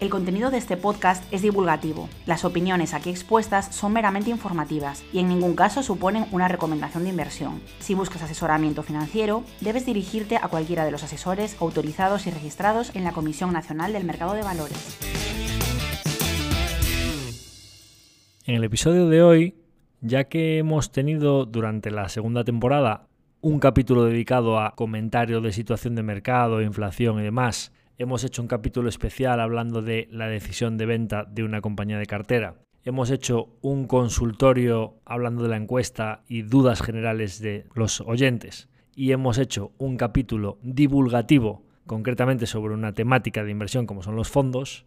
El contenido de este podcast es divulgativo. Las opiniones aquí expuestas son meramente informativas y en ningún caso suponen una recomendación de inversión. Si buscas asesoramiento financiero, debes dirigirte a cualquiera de los asesores autorizados y registrados en la Comisión Nacional del Mercado de Valores. En el episodio de hoy, ya que hemos tenido durante la segunda temporada un capítulo dedicado a comentario de situación de mercado, inflación y demás, Hemos hecho un capítulo especial hablando de la decisión de venta de una compañía de cartera. Hemos hecho un consultorio hablando de la encuesta y dudas generales de los oyentes. Y hemos hecho un capítulo divulgativo, concretamente sobre una temática de inversión como son los fondos,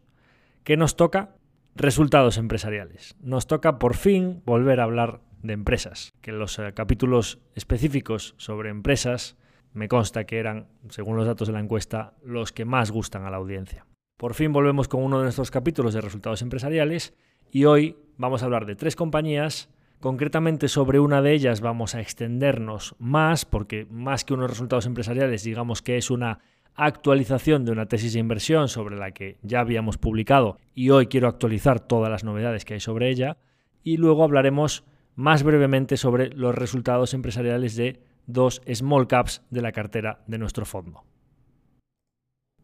que nos toca resultados empresariales. Nos toca por fin volver a hablar de empresas, que los eh, capítulos específicos sobre empresas me consta que eran, según los datos de la encuesta, los que más gustan a la audiencia. Por fin volvemos con uno de nuestros capítulos de resultados empresariales y hoy vamos a hablar de tres compañías. Concretamente sobre una de ellas vamos a extendernos más porque más que unos resultados empresariales digamos que es una actualización de una tesis de inversión sobre la que ya habíamos publicado y hoy quiero actualizar todas las novedades que hay sobre ella y luego hablaremos más brevemente sobre los resultados empresariales de dos small caps de la cartera de nuestro fondo.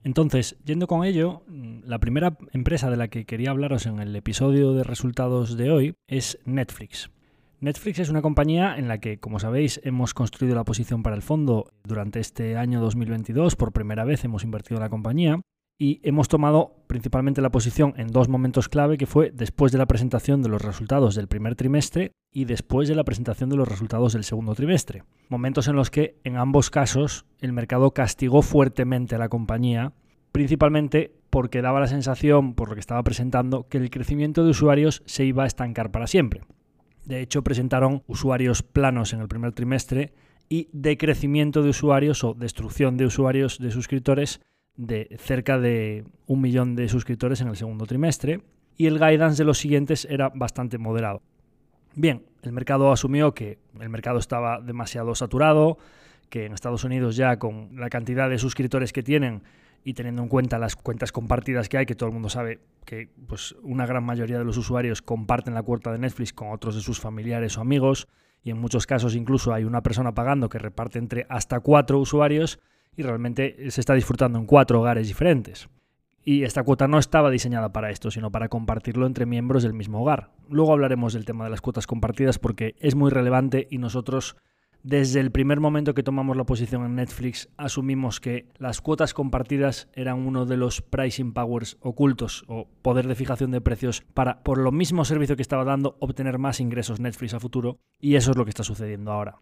Entonces, yendo con ello, mm, la primera empresa de la que quería hablaros en el episodio de resultados de hoy es Netflix. Netflix es una compañía en la que, como sabéis, hemos construido la posición para el fondo durante este año 2022. Por primera vez hemos invertido en la compañía y hemos tomado principalmente la posición en dos momentos clave que fue después de la presentación de los resultados del primer trimestre y después de la presentación de los resultados del segundo trimestre. Momentos en los que en ambos casos el mercado castigó fuertemente a la compañía, principalmente porque daba la sensación, por lo que estaba presentando, que el crecimiento de usuarios se iba a estancar para siempre. De hecho, presentaron usuarios planos en el primer trimestre y decrecimiento de usuarios o destrucción de usuarios de suscriptores de cerca de un millón de suscriptores en el segundo trimestre y el guidance de los siguientes era bastante moderado. Bien, el mercado asumió que el mercado estaba demasiado saturado, que en Estados Unidos ya con la cantidad de suscriptores que tienen y teniendo en cuenta las cuentas compartidas que hay, que todo el mundo sabe que pues, una gran mayoría de los usuarios comparten la cuenta de Netflix con otros de sus familiares o amigos, y en muchos casos incluso hay una persona pagando que reparte entre hasta cuatro usuarios, y realmente se está disfrutando en cuatro hogares diferentes. Y esta cuota no estaba diseñada para esto, sino para compartirlo entre miembros del mismo hogar. Luego hablaremos del tema de las cuotas compartidas porque es muy relevante y nosotros desde el primer momento que tomamos la posición en Netflix asumimos que las cuotas compartidas eran uno de los pricing powers ocultos o poder de fijación de precios para, por lo mismo servicio que estaba dando, obtener más ingresos Netflix a futuro y eso es lo que está sucediendo ahora.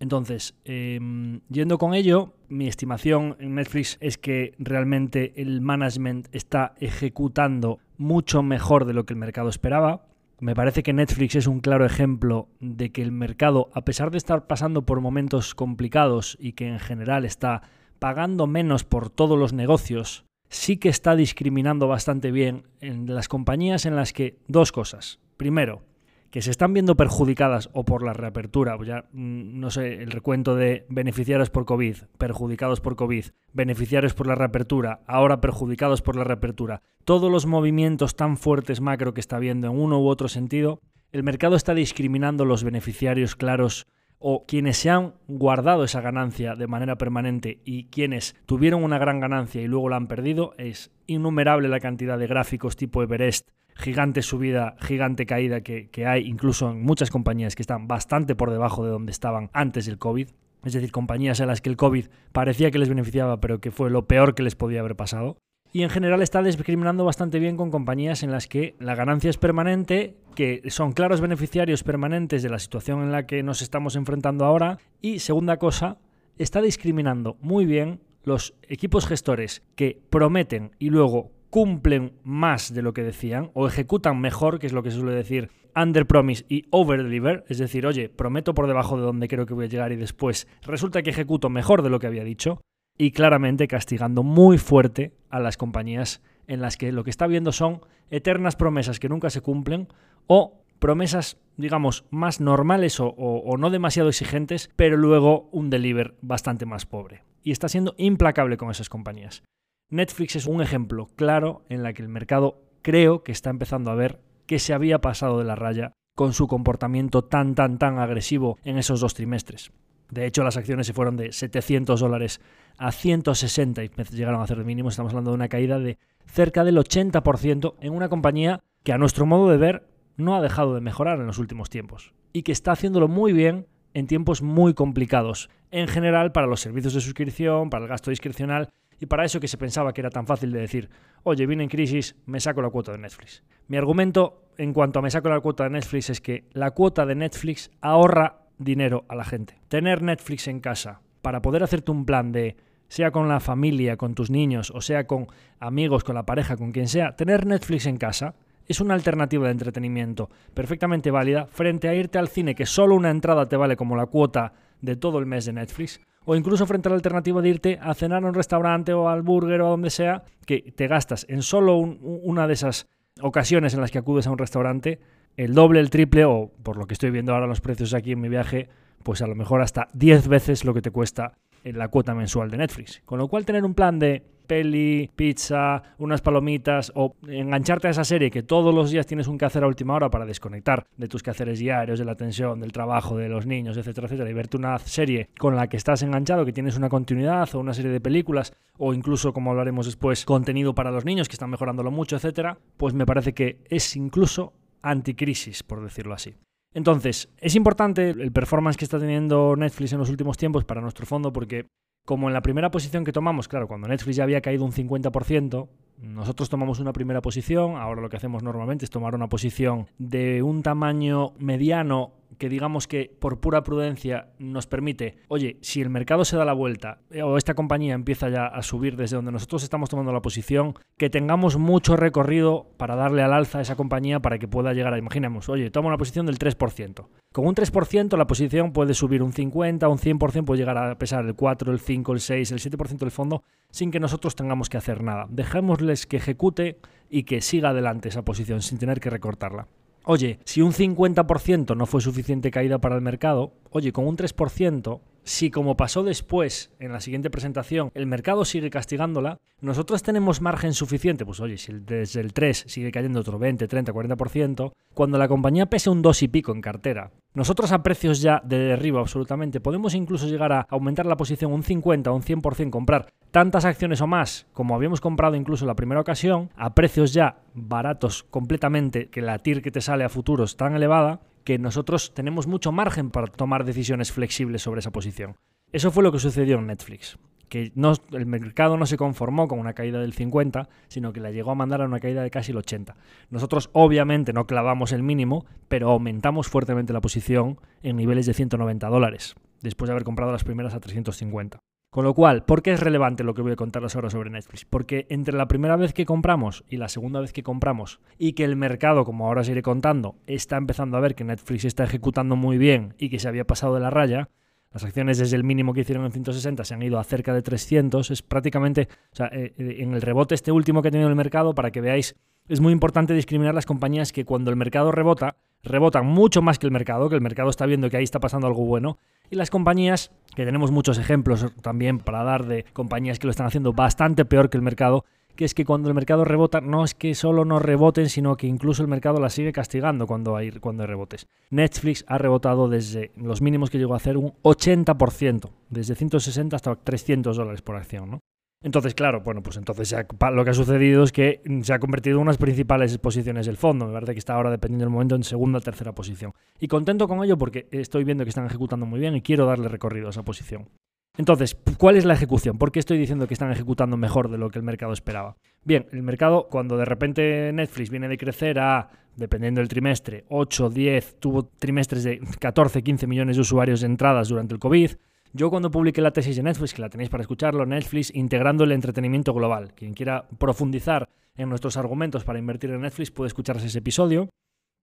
Entonces, em, yendo con ello, mi estimación en Netflix es que realmente el management está ejecutando mucho mejor de lo que el mercado esperaba. Me parece que Netflix es un claro ejemplo de que el mercado, a pesar de estar pasando por momentos complicados y que en general está pagando menos por todos los negocios, sí que está discriminando bastante bien en las compañías en las que dos cosas. Primero, que se están viendo perjudicadas o por la reapertura, ya mm, no sé, el recuento de beneficiarios por COVID, perjudicados por COVID, beneficiarios por la reapertura, ahora perjudicados por la reapertura, todos los movimientos tan fuertes macro que está viendo en uno u otro sentido, el mercado está discriminando los beneficiarios claros o quienes se han guardado esa ganancia de manera permanente y quienes tuvieron una gran ganancia y luego la han perdido, es innumerable la cantidad de gráficos tipo Everest gigante subida, gigante caída que, que hay incluso en muchas compañías que están bastante por debajo de donde estaban antes del COVID. Es decir, compañías a las que el COVID parecía que les beneficiaba, pero que fue lo peor que les podía haber pasado. Y en general está discriminando bastante bien con compañías en las que la ganancia es permanente, que son claros beneficiarios permanentes de la situación en la que nos estamos enfrentando ahora. Y segunda cosa, está discriminando muy bien los equipos gestores que prometen y luego cumplen más de lo que decían o ejecutan mejor, que es lo que se suele decir under promise y over deliver, es decir, oye, prometo por debajo de donde creo que voy a llegar y después resulta que ejecuto mejor de lo que había dicho y claramente castigando muy fuerte a las compañías en las que lo que está viendo son eternas promesas que nunca se cumplen o promesas, digamos, más normales o, o, no demasiado exigentes, pero luego un deliver bastante más pobre. Y está siendo implacable con esas compañías. Netflix es un ejemplo claro en la que el mercado creo que está empezando a ver que se había pasado de la raya con su comportamiento tan, tan, tan agresivo en esos dos trimestres. De hecho, las acciones se fueron de 700 dólares a 160 y llegaron a hacer el mínimo. Estamos hablando de una caída de cerca del 80% en una compañía que a nuestro modo de ver no ha dejado de mejorar en los últimos tiempos y que está haciéndolo muy bien en tiempos muy complicados, en general para los servicios de suscripción, para el gasto discrecional y para eso que se pensaba que era tan fácil de decir, oye, viene en crisis, me saco la cuota de Netflix. Mi argumento en cuanto a me saco la cuota de Netflix es que la cuota de Netflix ahorra dinero a la gente. Tener Netflix en casa para poder hacerte un plan de sea con la familia, con tus niños, o sea con amigos, con la pareja, con quien sea, tener Netflix en casa es una alternativa de entretenimiento perfectamente válida frente a irte al cine que solo una entrada te vale como la cuota de todo el mes de Netflix, o incluso frente a la alternativa de irte a cenar a un restaurante o al burger o a donde sea, que te gastas en solo una de esas ocasiones en las que acudes a un restaurante el doble, el triple o por lo que estoy viendo ahora los precios aquí en mi viaje, pues a lo mejor hasta 10 veces lo que te cuesta la cuota mensual de Netflix. Con lo cual tener un plan de peli, pizza, unas palomitas o engancharte a esa serie que todos los días tienes un quehacer a última hora para desconectar de tus quehaceres diarios, de la tensión, del trabajo, de los niños, etcétera, etcétera, y verte una serie con la que estás enganchado, que tienes una continuidad o una serie de películas o incluso, como hablaremos después, contenido para los niños que están mejorándolo mucho, etcétera, pues me parece que es incluso anticrisis, por decirlo así. Entonces, es importante el performance que está teniendo Netflix en los últimos tiempos para nuestro fondo porque como en la primera posición que tomamos, claro, cuando Netflix ya había caído un 50%, nosotros tomamos una primera posición, ahora lo que hacemos normalmente es tomar una posición de un tamaño mediano que digamos que por pura prudencia nos permite, oye, si el mercado se da la vuelta eh, o esta compañía empieza ya a subir desde donde nosotros estamos tomando la posición, que tengamos mucho recorrido para darle al alza a esa compañía para que pueda llegar a, imaginemos, oye, toma una posición del 3%. Con un 3% la posición puede subir un 50, un 100%, puede llegar a pesar el 4, el 5, el 6, el 7% del fondo sin que nosotros tengamos que hacer nada. Dejémosles que ejecute y que siga adelante esa posición sin tener que recortarla. Oye, si un 50% no fue suficiente caída para el mercado, oye, con un 3%, si como pasó después en la siguiente presentación, el mercado sigue castigándola, nosotros tenemos margen suficiente, pues oye, si desde el 3 sigue cayendo otro 20, 30, 40%, cuando la compañía pese un 2 y pico en cartera, nosotros a precios ya de derribo absolutamente, podemos incluso llegar a aumentar la posición un 50 o un 100%, comprar tantas acciones o más como habíamos comprado incluso la primera ocasión, a precios ya baratos completamente, que la TIR que te sale a futuros tan elevada, que nosotros tenemos mucho margen para tomar decisiones flexibles sobre esa posición. Eso fue lo que sucedió en Netflix, que el mercado no se conformó con una caída del 50, sino que la llegó a mandar a una caída de casi el 80. Nosotros obviamente no clavamos el mínimo, pero aumentamos fuertemente la posición en niveles de 190 dólares, después de haber comprado las primeras a 350. Con lo cual, ¿por qué es relevante lo que voy a contaros ahora sobre Netflix? Porque entre la primera vez que compramos y la segunda vez que compramos, y que el mercado, como ahora os iré contando, está empezando a ver que Netflix está ejecutando muy bien y que se había pasado de la raya, las acciones desde el mínimo que hicieron en 160 se han ido a cerca de 300, es prácticamente, o sea, eh, eh, en el rebote este último que ha tenido el mercado, para que veáis, es muy importante discriminar las compañías que cuando el mercado rebota, rebotan mucho más que el mercado, que el mercado está viendo que ahí está pasando algo bueno, y las compañías, que tenemos muchos ejemplos también para dar de compañías que lo están haciendo bastante peor que el mercado, que es que cuando el mercado rebota, no es que solo no reboten, sino que incluso el mercado la sigue castigando cuando hay, cuando hay rebotes. Netflix ha rebotado desde los mínimos que llegó a hacer un 80%, desde 160 hasta 300 dólares por acción. ¿no? Entonces, claro, bueno, pues entonces lo que ha sucedido es que se ha convertido en unas principales posiciones del fondo. Me parece que está ahora, dependiendo del momento, en segunda o tercera posición. Y contento con ello porque estoy viendo que están ejecutando muy bien y quiero darle recorrido a esa posición. Entonces, ¿cuál es la ejecución? ¿Por qué estoy diciendo que están ejecutando mejor de lo que el mercado esperaba? Bien, el mercado, cuando de repente Netflix viene de crecer a, dependiendo del trimestre, 8, 10, tuvo trimestres de 14, 15 millones de usuarios de entradas durante el COVID, yo cuando publiqué la tesis de Netflix, que la tenéis para escucharlo, Netflix integrando el entretenimiento global. Quien quiera profundizar en nuestros argumentos para invertir en Netflix puede escucharse ese episodio.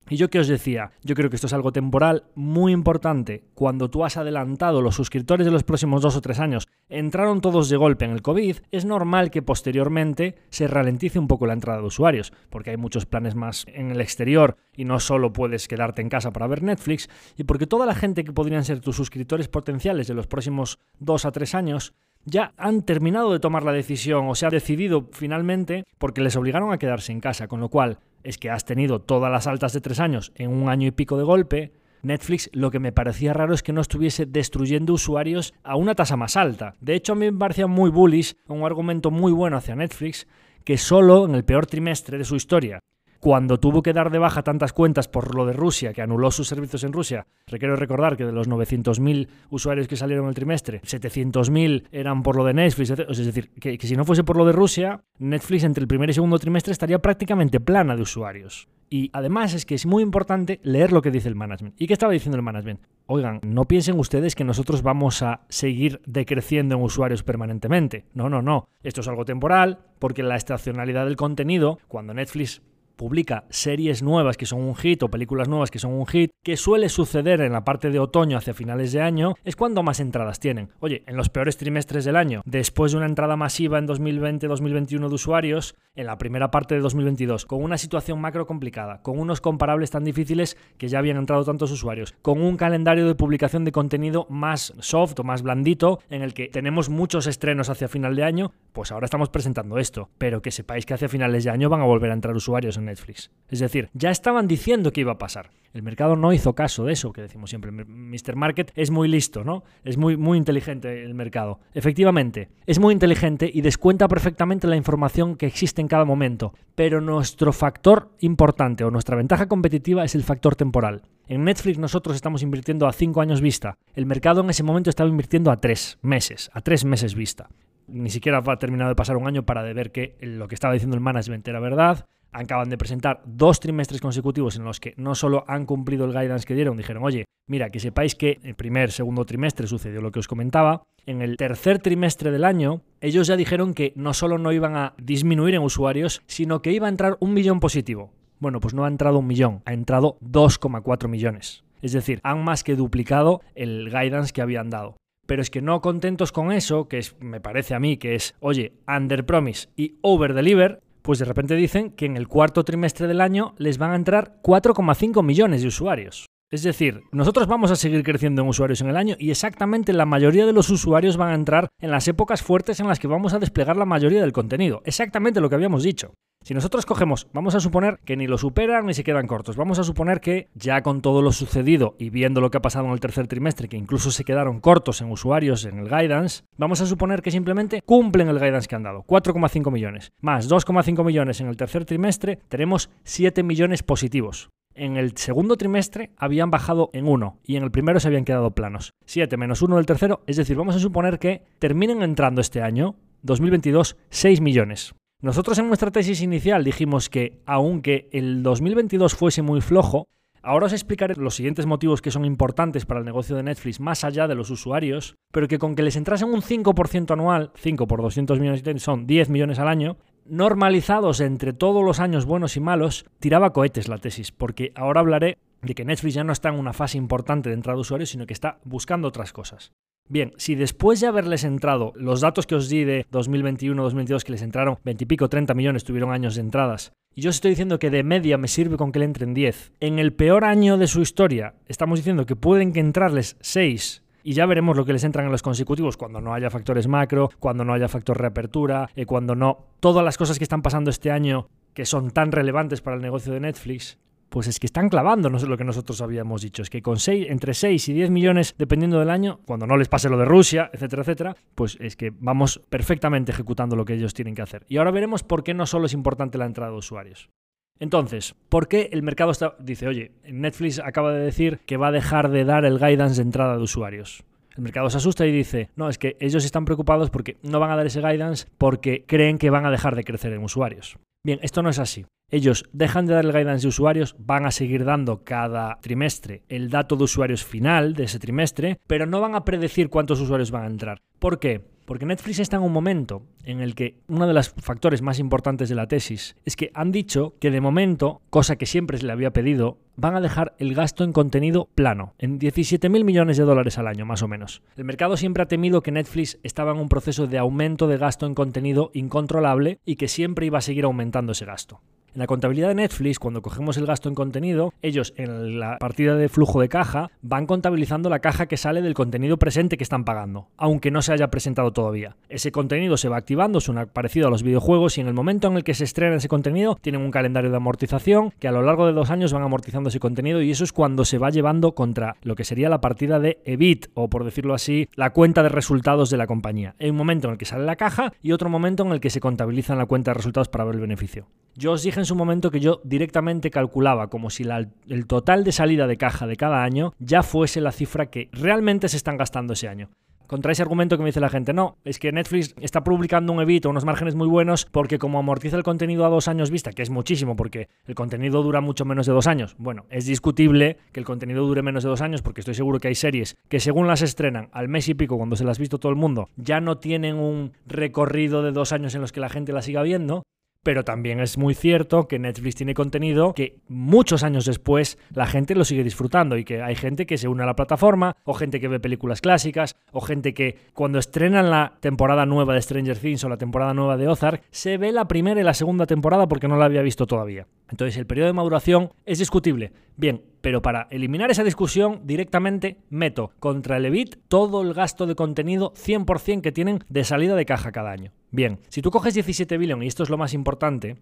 Y yo que os decía, yo creo que esto es algo temporal muy importante. Cuando tú has adelantado los suscriptores de los próximos dos o tres años, entraron todos de golpe en el COVID, es normal que posteriormente se ralentice un poco la entrada de usuarios, porque hay muchos planes más en el exterior y no solo puedes quedarte en casa para ver Netflix, y porque toda la gente que podrían ser tus suscriptores potenciales de los próximos dos a tres años ya han terminado de tomar la decisión o se ha decidido finalmente porque les obligaron a quedarse en casa, con lo cual es que has tenido todas las altas de tres años en un año y pico de golpe. Netflix lo que me parecía raro es que no estuviese destruyendo usuarios a una tasa más alta. De hecho, a mí me parecía muy bullish, un argumento muy bueno hacia Netflix, que solo en el peor trimestre de su historia, cuando tuvo que dar de baja tantas cuentas por lo de Rusia, que anuló sus servicios en Rusia, requiero recordar que de los 900.000 usuarios que salieron el trimestre, 700.000 eran por lo de Netflix, es decir, que si no fuese por lo de Rusia, Netflix entre el primer y segundo trimestre estaría prácticamente plana de usuarios. Y además es que es muy importante leer lo que dice el management. ¿Y qué estaba diciendo el management? Oigan, no piensen ustedes que nosotros vamos a seguir decreciendo en usuarios permanentemente. No, no, no. Esto es algo temporal, porque la estacionalidad del contenido, cuando Netflix publica series nuevas que son un hit o películas nuevas que son un hit, que suele suceder en la parte de otoño hacia finales de año, es cuando más entradas tienen. Oye, en los peores trimestres del año, después de una entrada masiva en 2020-2021 de usuarios, en la primera parte de 2022, con una situación macro complicada, con unos comparables tan difíciles que ya habían entrado tantos usuarios, con un calendario de publicación de contenido más soft o más blandito, en el que tenemos muchos estrenos hacia final de año, pues ahora estamos presentando esto, pero que sepáis que hacia finales de año van a volver a entrar usuarios en Netflix. Es decir, ya estaban diciendo que iba a pasar. El mercado no hizo caso de eso, que decimos siempre. Mr. Market es muy listo, ¿no? Es muy, muy inteligente el mercado. Efectivamente, es muy inteligente y descuenta perfectamente la información que existe en cada momento. Pero nuestro factor importante o nuestra ventaja competitiva es el factor temporal. En Netflix nosotros estamos invirtiendo a 5 años vista. El mercado en ese momento estaba invirtiendo a 3 meses, a 3 meses vista. Ni siquiera ha terminado de pasar un año para ver que lo que estaba diciendo el management era verdad acaban de presentar dos trimestres consecutivos en los que no solo han cumplido el guidance que dieron, dijeron, oye, mira, que sepáis que el primer, segundo trimestre sucedió lo que os comentaba, en el tercer trimestre del año, ellos ya dijeron que no solo no iban a disminuir en usuarios, sino que iba a entrar un millón positivo. Bueno, pues no ha entrado un millón, ha entrado 2,4 millones. Es decir, han más que duplicado el guidance que habían dado. Pero es que no contentos con eso, que es, me parece a mí que es, oye, under promise y over deliver, pues de repente dicen que en el cuarto trimestre del año les van a entrar 4,5 millones de usuarios. Es decir, nosotros vamos a seguir creciendo en usuarios en el año y exactamente la mayoría de los usuarios van a entrar en las épocas fuertes en las que vamos a desplegar la mayoría del contenido. Exactamente lo que habíamos dicho. Si nosotros cogemos, vamos a suponer que ni lo superan ni se quedan cortos. Vamos a suponer que ya con todo lo sucedido y viendo lo que ha pasado en el tercer trimestre, que incluso se quedaron cortos en usuarios en el guidance, vamos a suponer que simplemente cumplen el guidance que han dado, 4,5 millones. Más 2,5 millones en el tercer trimestre, tenemos 7 millones positivos. En el segundo trimestre habían bajado en 1 y en el primero se habían quedado planos. 7 menos 1 del tercero, es decir, vamos a suponer que terminen entrando este año, 2022, 6 millones. Nosotros en nuestra tesis inicial dijimos que, aunque el 2022 fuese muy flojo, ahora os explicaré los siguientes motivos que son importantes para el negocio de Netflix más allá de los usuarios, pero que con que les entrasen un 5% anual, 5 por 200 millones son 10 millones al año, normalizados entre todos los años buenos y malos, tiraba cohetes la tesis, porque ahora hablaré de que Netflix ya no está en una fase importante de entrada de usuarios, sino que está buscando otras cosas. Bien, si después de haberles entrado los datos que os di de 2021-2022 que les entraron 20 y pico, 30 millones tuvieron años de entradas, y yo os estoy diciendo que de media me sirve con que le entren 10, en el peor año de su historia estamos diciendo que pueden que entrarles 6 y ya veremos lo que les entran en los consecutivos cuando no haya factores macro, cuando no haya factor reapertura, y cuando no todas las cosas que están pasando este año que son tan relevantes para el negocio de Netflix, pues es que están clavando no sé lo que nosotros habíamos dicho. Es que con seis, entre 6 y 10 millones, dependiendo del año, cuando no les pase lo de Rusia, etcétera, etcétera, pues es que vamos perfectamente ejecutando lo que ellos tienen que hacer. Y ahora veremos por qué no solo es importante la entrada de usuarios. Entonces, ¿por qué el mercado está, dice, oye, Netflix acaba de decir que va a dejar de dar el guidance de entrada de usuarios? El mercado se asusta y dice, no, es que ellos están preocupados porque no van a dar ese guidance porque creen que van a dejar de crecer en usuarios. Bien, esto no es así. Ellos dejan de dar el guidance de usuarios, van a seguir dando cada trimestre el dato de usuarios final de ese trimestre, pero no van a predecir cuántos usuarios van a entrar. ¿Por qué? Porque Netflix está en un momento en el que uno de los factores más importantes de la tesis es que han dicho que de momento, cosa que siempre se le había pedido, van a dejar el gasto en contenido plano, en 17.000 millones de dólares al año más o menos. El mercado siempre ha temido que Netflix estaba en un proceso de aumento de gasto en contenido incontrolable y que siempre iba a seguir aumentando ese gasto. En la contabilidad de Netflix, cuando cogemos el gasto en contenido, ellos en la partida de flujo de caja van contabilizando la caja que sale del contenido presente que están pagando, aunque no se haya presentado todavía. Ese contenido se va activando, es parecido a los videojuegos y en el momento en el que se estrena ese contenido tienen un calendario de amortización que a lo largo de dos años van amortizando ese contenido y eso es cuando se va llevando contra lo que sería la partida de EBIT o por decirlo así, la cuenta de resultados de la compañía. Hay un momento en el que sale la caja y otro momento en el que se contabiliza la cuenta de resultados para ver el beneficio. Yo os dije en su momento que yo directamente calculaba como si el total de salida de caja de cada año ya fuese la cifra que realmente se están gastando ese año. Contra ese argumento que me dice la gente, no, es que Netflix está publicando un EBIT o unos márgenes muy buenos porque como amortiza el contenido a dos años vista, que es muchísimo porque el contenido dura mucho menos de dos años. Bueno, es discutible que el contenido dure menos de dos años porque estoy seguro que hay series que según las estrenan al mes y pico cuando se las ha visto todo el mundo, ya no tienen un recorrido de dos años en los que la gente la siga viendo pero también es muy cierto que Netflix tiene contenido que muchos años después la gente lo sigue disfrutando y que hay gente que se une a la plataforma, o gente que ve películas clásicas, o gente que cuando estrenan la temporada nueva de Stranger Things o la temporada nueva de Ozark, se ve la primera y la segunda temporada porque no la había visto todavía. Entonces el periodo de maduración es discutible. Bien, pero para eliminar esa discusión directamente meto contra el EBIT todo el gasto de contenido 100% que tienen de salida de caja cada año. Bien, si tú coges 17 billion, y esto es lo más importante,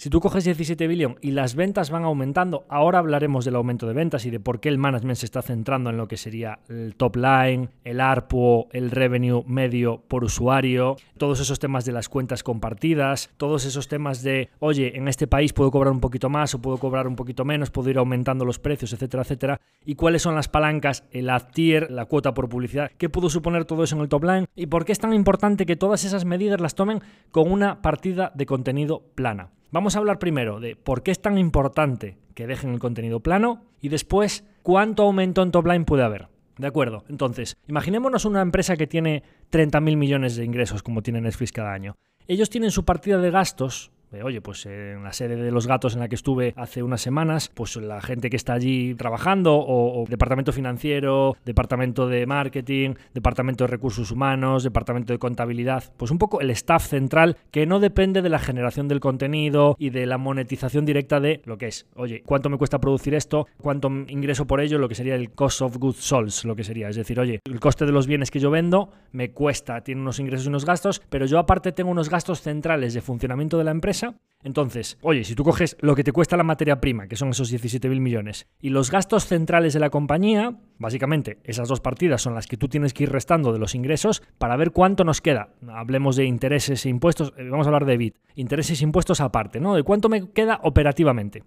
si tú coges 17 billion y las ventas van aumentando, ahora hablaremos del aumento de ventas y de por qué el management se está centrando en lo que sería el top line, el ARPU, el revenue medio por usuario, todos esos temas de las cuentas compartidas, todos esos temas de, oye, en este país puedo cobrar un poquito más o puedo cobrar un poquito menos, puedo ir aumentando los precios, etcétera, etcétera. Y cuáles son las palancas, el ad tier, la cuota por publicidad, qué pudo suponer todo eso en el top line y por qué es tan importante que todas esas medidas las tomen con una partida de contenido plana. Vamos a hablar primero de por qué es tan importante que dejen el contenido plano y después cuánto aumento en top line puede haber. De acuerdo, entonces, imaginémonos una empresa que tiene 30.000 millones de ingresos como tiene Netflix cada año. Ellos tienen su partida de gastos oye, pues en la sede de los gatos en la que estuve hace unas semanas, pues la gente que está allí trabajando, o, departamento financiero, departamento de marketing, departamento de recursos humanos, departamento de contabilidad, pues un poco el staff central que no depende de la generación del contenido y de la monetización directa de lo que es, oye, ¿cuánto me cuesta producir esto? ¿Cuánto ingreso por ello? Lo que sería el cost of goods sold, lo que sería, es decir, oye, el coste de los bienes que yo vendo me cuesta, tiene unos ingresos y unos gastos, pero yo aparte tengo unos gastos centrales de funcionamiento de la empresa entonces, oye, si tú coges lo que te cuesta la materia prima, que son esos 17.000 millones, y los gastos centrales de la compañía, básicamente esas dos partidas son las que tú tienes que ir restando de los ingresos para ver cuánto nos queda. Hablemos de intereses e impuestos, eh, vamos a hablar de BIT, intereses e impuestos aparte, ¿no? De cuánto me queda operativamente.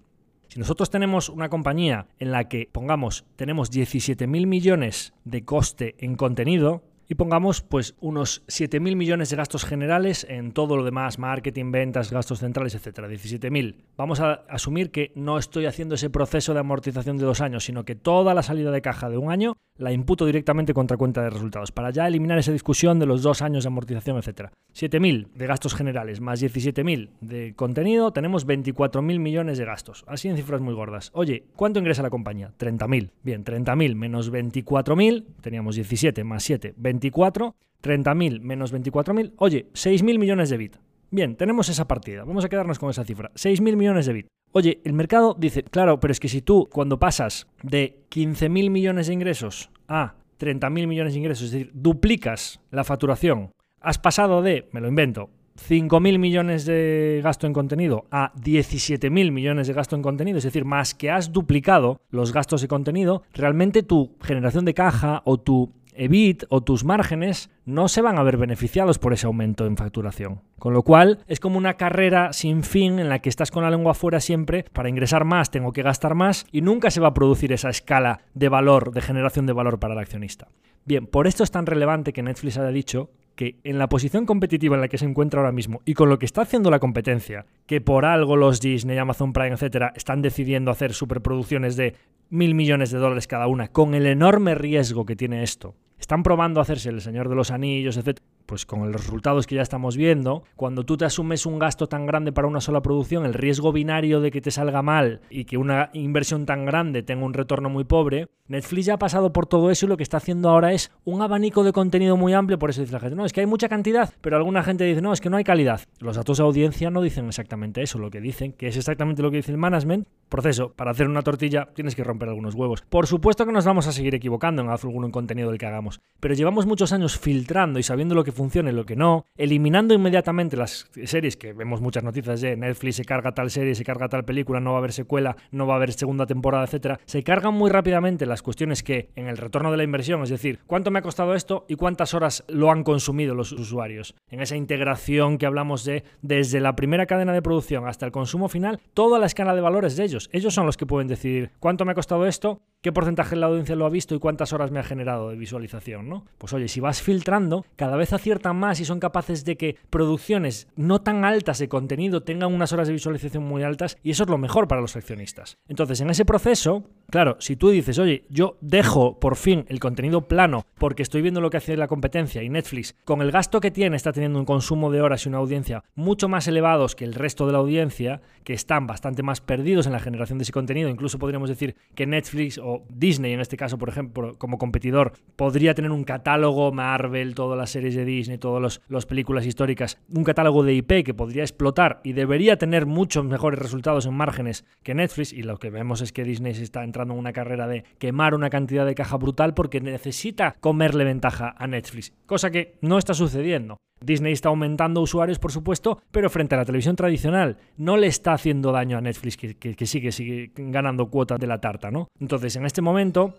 Si nosotros tenemos una compañía en la que, pongamos, tenemos 17.000 millones de coste en contenido, y pongamos pues unos 7.000 millones de gastos generales en todo lo demás, marketing, ventas, gastos centrales, etcétera, 17.000. Vamos a asumir que no estoy haciendo ese proceso de amortización de dos años, sino que toda la salida de caja de un año la imputo directamente contra cuenta de resultados, para ya eliminar esa discusión de los dos años de amortización, etcétera. 7.000 de gastos generales más 17.000 de contenido, tenemos 24.000 millones de gastos, así en cifras muy gordas. Oye, ¿cuánto ingresa la compañía? 30.000. Bien, 30.000 menos 24.000, teníamos 17 más 7, 24, 30.000 menos 24.000, oye, 6.000 millones de bit. Bien, tenemos esa partida, vamos a quedarnos con esa cifra, 6.000 millones de bit. Oye, el mercado dice, claro, pero es que si tú cuando pasas de 15.000 millones de ingresos a 30.000 millones de ingresos, es decir, duplicas la facturación, has pasado de, me lo invento, 5.000 millones de gasto en contenido a 17.000 millones de gasto en contenido, es decir, más que has duplicado los gastos de contenido, realmente tu generación de caja o tu EBIT o tus márgenes no se van a ver beneficiados por ese aumento en facturación. Con lo cual es como una carrera sin fin en la que estás con la lengua afuera siempre, para ingresar más tengo que gastar más y nunca se va a producir esa escala de valor, de generación de valor para el accionista. Bien, por esto es tan relevante que Netflix haya dicho que en la posición competitiva en la que se encuentra ahora mismo y con lo que está haciendo la competencia, que por algo los Disney, Amazon Prime, etcétera, están decidiendo hacer superproducciones de mil millones de dólares cada una, con el enorme riesgo que tiene esto, están probando hacerse el Señor de los Anillos, etc pues con los resultados que ya estamos viendo, cuando tú te asumes un gasto tan grande para una sola producción, el riesgo binario de que te salga mal y que una inversión tan grande tenga un retorno muy pobre, Netflix ya ha pasado por todo eso y lo que está haciendo ahora es un abanico de contenido muy amplio, por eso dice la gente, no, es que hay mucha cantidad, pero alguna gente dice, no, es que no hay calidad. Los datos de audiencia no dicen exactamente eso, lo que dicen, que es exactamente lo que dice el management, proceso, para hacer una tortilla tienes que romper algunos huevos. Por supuesto que nos vamos a seguir equivocando en algún contenido del que hagamos, pero llevamos muchos años filtrando y sabiendo lo que funcione y lo que no, eliminando inmediatamente las series que vemos muchas noticias de Netflix se carga tal serie, se carga tal película, no va a haber secuela, no va a haber segunda temporada, etcétera, se cargan muy rápidamente las cuestiones que en el retorno de la inversión, es decir, cuánto me ha costado esto y cuántas horas lo han consumido los usuarios. En esa integración que hablamos de desde la primera cadena de producción hasta el consumo final, toda la escala de valores de ellos. Ellos son los que pueden decidir cuánto me ha costado esto, qué porcentaje de la audiencia lo ha visto y cuántas horas me ha generado de visualización, ¿no? Pues oye, si vas filtrando, cada vez aciertan más y son capaces de que producciones no tan altas de contenido tengan unas horas de visualización muy altas y eso es lo mejor para los accionistas. Entonces, en ese proceso, claro, si tú dices, oye, yo dejo por fin el contenido plano porque estoy viendo lo que hace la competencia y Netflix, con el gasto que tiene, está teniendo un consumo de horas y una audiencia mucho más elevados que el resto de la audiencia, que están bastante más perdidos en la generación de ese contenido, incluso podríamos decir que Netflix o Disney en este caso, por ejemplo, como competidor, podría tener un catálogo Marvel, todas las series de Disney, todas las películas históricas, un catálogo de IP que podría explotar y debería tener muchos mejores resultados en márgenes que Netflix. Y lo que vemos es que Disney se está entrando en una carrera de quemar una cantidad de caja brutal porque necesita comerle ventaja a Netflix, cosa que no está sucediendo. Disney está aumentando usuarios, por supuesto, pero frente a la televisión tradicional no le está haciendo daño a Netflix, que, sigue, ganando cuota de la tarta, ¿no? Entonces, en este momento,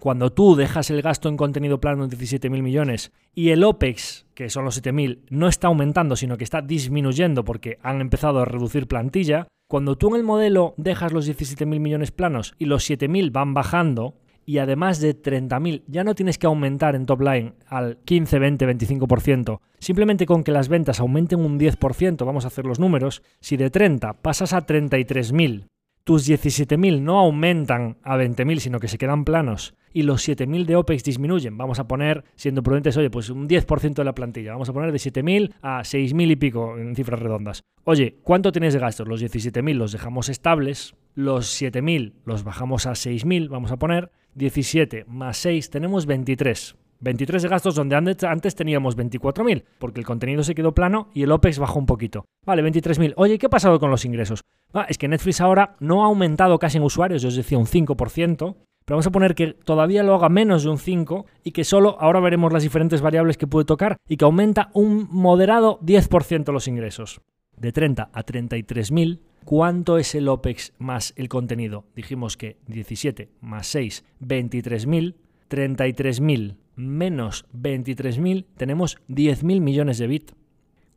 cuando tú dejas el gasto en contenido plano en 17.000 millones y el OPEX, que son los 7.000, no está aumentando, sino que está disminuyendo porque han empezado a reducir plantilla, cuando tú en el modelo dejas los 17.000 millones planos y los 7.000 van bajando, y además de 30.000 ya no tienes que aumentar en top line al 15, 20, 25%. Simplemente con que las ventas aumenten un 10%, vamos a hacer los números, si de 30 pasas a 33.000, tus 17.000 no aumentan a 20.000, sino que se quedan planos, y los 7.000 de OPEX disminuyen, vamos a poner, siendo prudentes, oye, pues un 10% de la plantilla, vamos a poner de 7.000 a 6.000 y pico en cifras redondas. Oye, ¿cuánto tienes de gastos? Los 17.000 los dejamos estables, los 7.000 los bajamos a 6.000, vamos a poner, 17 más 6 tenemos 23. 23 de gastos donde antes teníamos 24.000, porque el contenido se quedó plano y el OPEX bajó un poquito. Vale, 23.000. Oye, ¿qué ha pasado con los ingresos? Ah, es que Netflix ahora no ha aumentado casi en usuarios, yo os decía un 5%, pero vamos a poner que todavía lo haga menos de un 5 y que solo, ahora veremos las diferentes variables que puede tocar, y que aumenta un moderado 10% los ingresos. De 30 a 33.000 ¿Cuánto es el OPEX más el contenido? Dijimos que 17 más 6, 23.000. 33.000 menos 23.000, tenemos 10.000 millones de bit.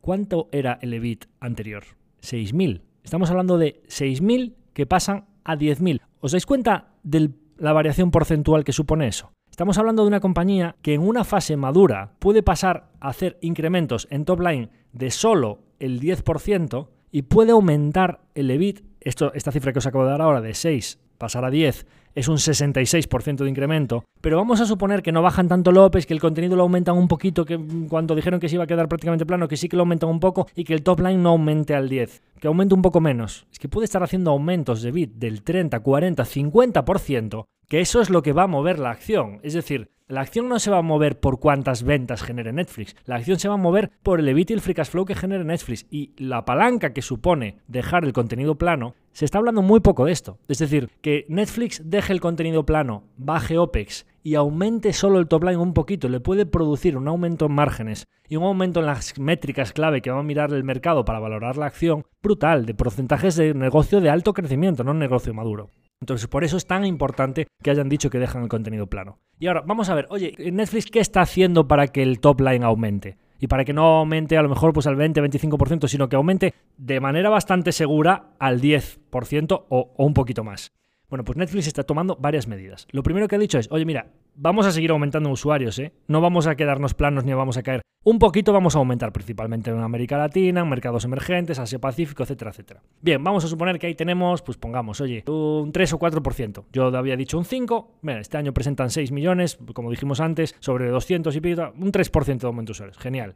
¿Cuánto era el EBIT anterior? 6.000. Estamos hablando de 6.000 que pasan a 10.000. ¿Os dais cuenta de la variación porcentual que supone eso? Estamos hablando de una compañía que en una fase madura puede pasar a hacer incrementos en top line de solo el 10% y puede aumentar el EBIT, esto, esta cifra que os acabo de dar ahora de 6 pasar a 10 es un 66% de incremento, pero vamos a suponer que no bajan tanto López, que el contenido lo aumentan un poquito, que cuando dijeron que se iba a quedar prácticamente plano, que sí que lo aumentan un poco y que el top line no aumente al 10, que aumente un poco menos. Es que puede estar haciendo aumentos de bit del 30, 40, 50%, que eso es lo que va a mover la acción. Es decir, la acción no se va a mover por cuántas ventas genere Netflix. La acción se va a mover por el EBIT y el free cash flow que genere Netflix. Y la palanca que supone dejar el contenido plano, se está hablando muy poco de esto. Es decir, que Netflix deje el contenido plano, baje OPEX y aumente solo el top line un poquito, le puede producir un aumento en márgenes y un aumento en las métricas clave que va a mirar el mercado para valorar la acción brutal, de porcentajes de negocio de alto crecimiento, no un negocio maduro. Entonces, por eso es tan importante que hayan dicho que dejan el contenido plano. Y ahora, vamos a ver, oye, Netflix, ¿qué está haciendo para que el top line aumente? Y para que no aumente a lo mejor pues al 20-25%, sino que aumente de manera bastante segura al 10% o, o un poquito más. Bueno, pues Netflix está tomando varias medidas. Lo primero que ha dicho es, oye, mira, vamos a seguir aumentando usuarios, ¿eh? No vamos a quedarnos planos ni vamos a caer. Un poquito vamos a aumentar, principalmente en América Latina, en mercados emergentes, Asia Pacífico, etcétera, etcétera. Bien, vamos a suponer que ahí tenemos, pues pongamos, oye, un 3 o 4%. Yo había dicho un 5, mira, este año presentan 6 millones, como dijimos antes, sobre 200 y pico, un 3% de aumento de usuarios. Genial.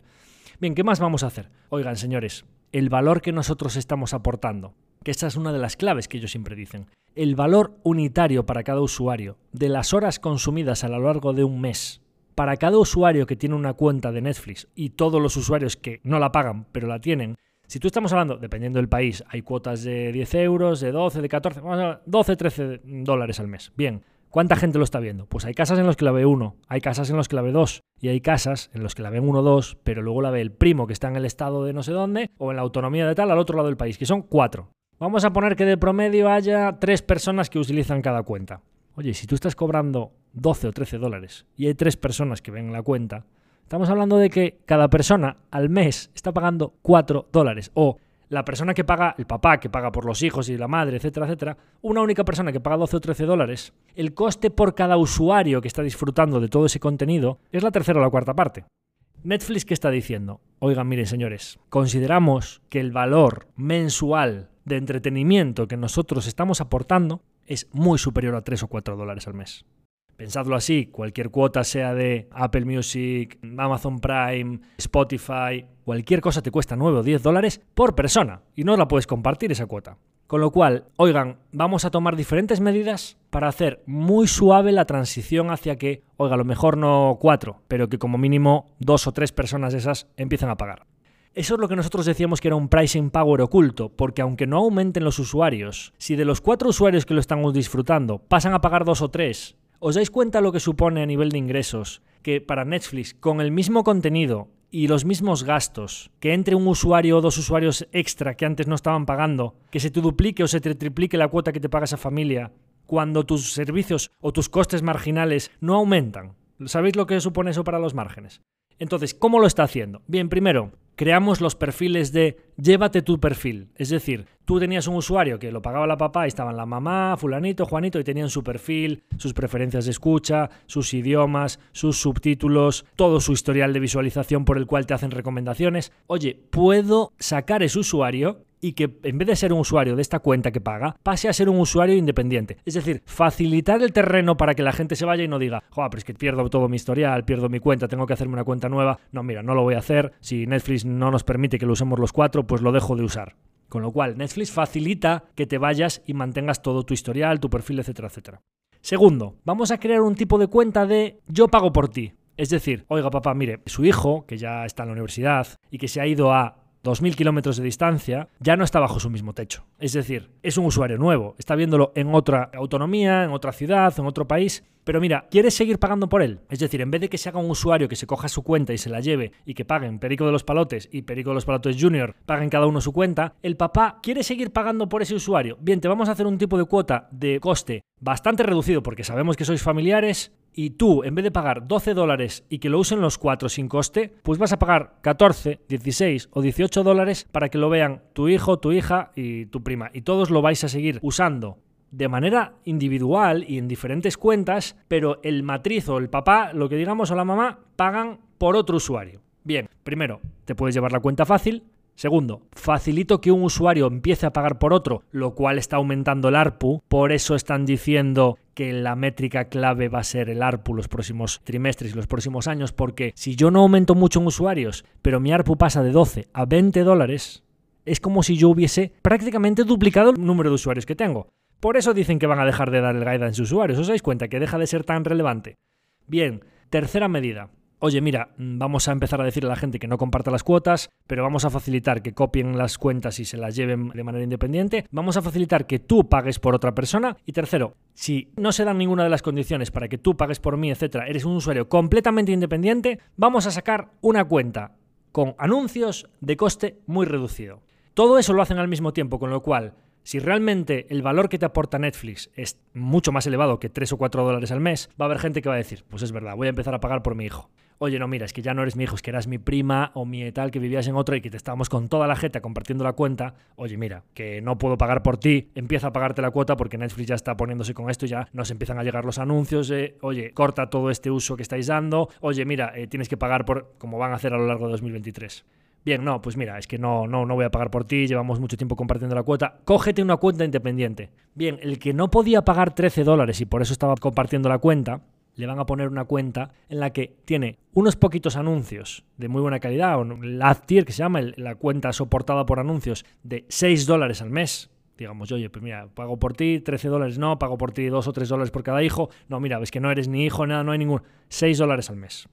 Bien, ¿qué más vamos a hacer? Oigan, señores, el valor que nosotros estamos aportando que esta es una de las claves que ellos siempre dicen. El valor unitario para cada usuario de las horas consumidas a lo largo de un mes para cada usuario que tiene una cuenta de Netflix y todos los usuarios que no la pagan pero la tienen, si tú estamos hablando, dependiendo del país, hay cuotas de 10 euros, de 12, de 14, 12, 13 dólares al mes. Bien, ¿cuánta gente lo está viendo? Pues hay casas en las que la ve uno, hay casas en las que la ve dos, y hay casas en las que la ven uno o dos, pero luego la ve el primo que está en el estado de no sé dónde, o en la autonomía de tal al otro lado del país, que son cuatro. Vamos a poner que de promedio haya tres personas que utilizan cada cuenta. Oye, si tú estás cobrando 12 o 13 dólares y hay tres personas que ven la cuenta, estamos hablando de que cada persona al mes está pagando 4 dólares. O la persona que paga, el papá que paga por los hijos y la madre, etcétera, etcétera, una única persona que paga 12 o 13 dólares, el coste por cada usuario que está disfrutando de todo ese contenido es la tercera o la cuarta parte. Netflix, ¿qué está diciendo? Oigan, miren, señores, consideramos que el valor mensual de entretenimiento que nosotros estamos aportando es muy superior a 3 o 4 dólares al mes. Pensadlo así, cualquier cuota sea de Apple Music, Amazon Prime, Spotify, cualquier cosa te cuesta 9 o 10 dólares por persona y no la puedes compartir esa cuota. Con lo cual, oigan, vamos a tomar diferentes medidas para hacer muy suave la transición hacia que, oiga, a lo mejor no cuatro, pero que como mínimo dos o tres personas de esas empiezan a pagar. Eso es lo que nosotros decíamos que era un pricing power oculto, porque aunque no aumenten los usuarios, si de los cuatro usuarios que lo estamos disfrutando pasan a pagar dos o tres, ¿os dais cuenta lo que supone a nivel de ingresos? Que para Netflix, con el mismo contenido y los mismos gastos, que entre un usuario o dos usuarios extra que antes no estaban pagando, que se te duplique o se te triplique la cuota que te paga esa familia, cuando tus servicios o tus costes marginales no aumentan. ¿Sabéis lo que supone eso para los márgenes? Entonces, ¿cómo lo está haciendo? Bien, primero, creamos los perfiles de llévate tu perfil. Es decir, tú tenías un usuario que lo pagaba la papá y estaban la mamá, fulanito, Juanito y tenían su perfil, sus preferencias de escucha, sus idiomas, sus subtítulos, todo su historial de visualización por el cual te hacen recomendaciones. Oye, puedo sacar ese usuario y que en vez de ser un usuario de esta cuenta que paga, pase a ser un usuario independiente. Es decir, facilitar el terreno para que la gente se vaya y no diga, joder, pero es que pierdo todo mi historial, pierdo mi cuenta, tengo que hacerme una cuenta nueva. No, mira, no lo voy a hacer. Si Netflix no nos permite que lo usemos los cuatro, pues lo dejo de usar. Con lo cual, Netflix facilita que te vayas y mantengas todo tu historial, tu perfil, etcétera, etcétera. Segundo, vamos a crear un tipo de cuenta de yo pago por ti. Es decir, oiga papá, mire, su hijo, que ya está en la universidad y que se ha ido a 2.000 kilómetros de distancia, ya no está bajo su mismo techo. Es decir, es un usuario nuevo, está viéndolo en otra autonomía, en otra ciudad, en otro país, pero mira, ¿quieres seguir pagando por él? Es decir, en vez de que se haga un usuario que se coja su cuenta y se la lleve y que paguen Perico de los Palotes y Perico de los Palotes Junior, paguen cada uno su cuenta, el papá quiere seguir pagando por ese usuario. Bien, te vamos a hacer un tipo de cuota de coste bastante reducido porque sabemos que sois familiares, y tú, en vez de pagar 12 dólares y que lo usen los cuatro sin coste, pues vas a pagar 14, 16 o 18 dólares para que lo vean tu hijo, tu hija y tu prima. Y todos lo vais a seguir usando de manera individual y en diferentes cuentas, pero el matriz o el papá, lo que digamos, o la mamá, pagan por otro usuario. Bien, primero, te puedes llevar la cuenta fácil, Segundo, facilito que un usuario empiece a pagar por otro, lo cual está aumentando el ARPU. Por eso están diciendo que la métrica clave va a ser el ARPU los próximos trimestres y los próximos años, porque si yo no aumento mucho en usuarios, pero mi ARPU pasa de 12 a 20 dólares, es como si yo hubiese prácticamente duplicado el número de usuarios que tengo. Por eso dicen que van a dejar de dar el guide a sus usuarios. ¿Os dais cuenta que deja de ser tan relevante? Bien, tercera medida. Oye, mira, mm, vamos a empezar a decirle a la gente que no comparta las cuotas, pero vamos a facilitar que copien las cuentas y se las lleven de manera independiente. Vamos a facilitar que tú pagues por otra persona. Y tercero, si no se dan ninguna de las condiciones para que tú pagues por mí, etcétera, eres un usuario completamente independiente, vamos a sacar una cuenta con anuncios de coste muy reducido. Todo eso lo hacen al mismo tiempo, con lo cual si realmente el valor que te aporta Netflix es mucho más elevado que 3 o 4 dólares al mes, va a haber gente que va a decir, pues es verdad, voy a empezar a pagar por mi hijo. Oye, no, mira, es que ya no eres mi hijo, es que eras mi prima o mi tal que vivías en otro y que te estábamos con toda la jeta compartiendo la cuenta. Oye, mira, que no puedo pagar por ti, empieza a pagarte la cuota porque Netflix ya está poniéndose con esto ya nos empiezan a llegar los anuncios. oye, corta todo este uso que estáis dando. Oye, mira, eh, tienes que pagar por como van a hacer a lo largo de 2023. Bien, no, pues mira, es que no, no, no voy a pagar por ti, llevamos mucho tiempo compartiendo la cuota. Cógete una cuenta independiente. Bien, el que no podía pagar 13 dólares y por eso estaba compartiendo la cuenta, le van a poner una cuenta en la que tiene unos poquitos anuncios de muy buena calidad, o la tier que se llama la cuenta soportada por anuncios de 6 dólares al mes. Digamos, oye, pues mira, pago por ti 13 dólares, no, pago por ti 2 o 3 dólares por cada hijo. No, mira, ves que no eres ni hijo, nada, no hay ningún. 6 dólares al mes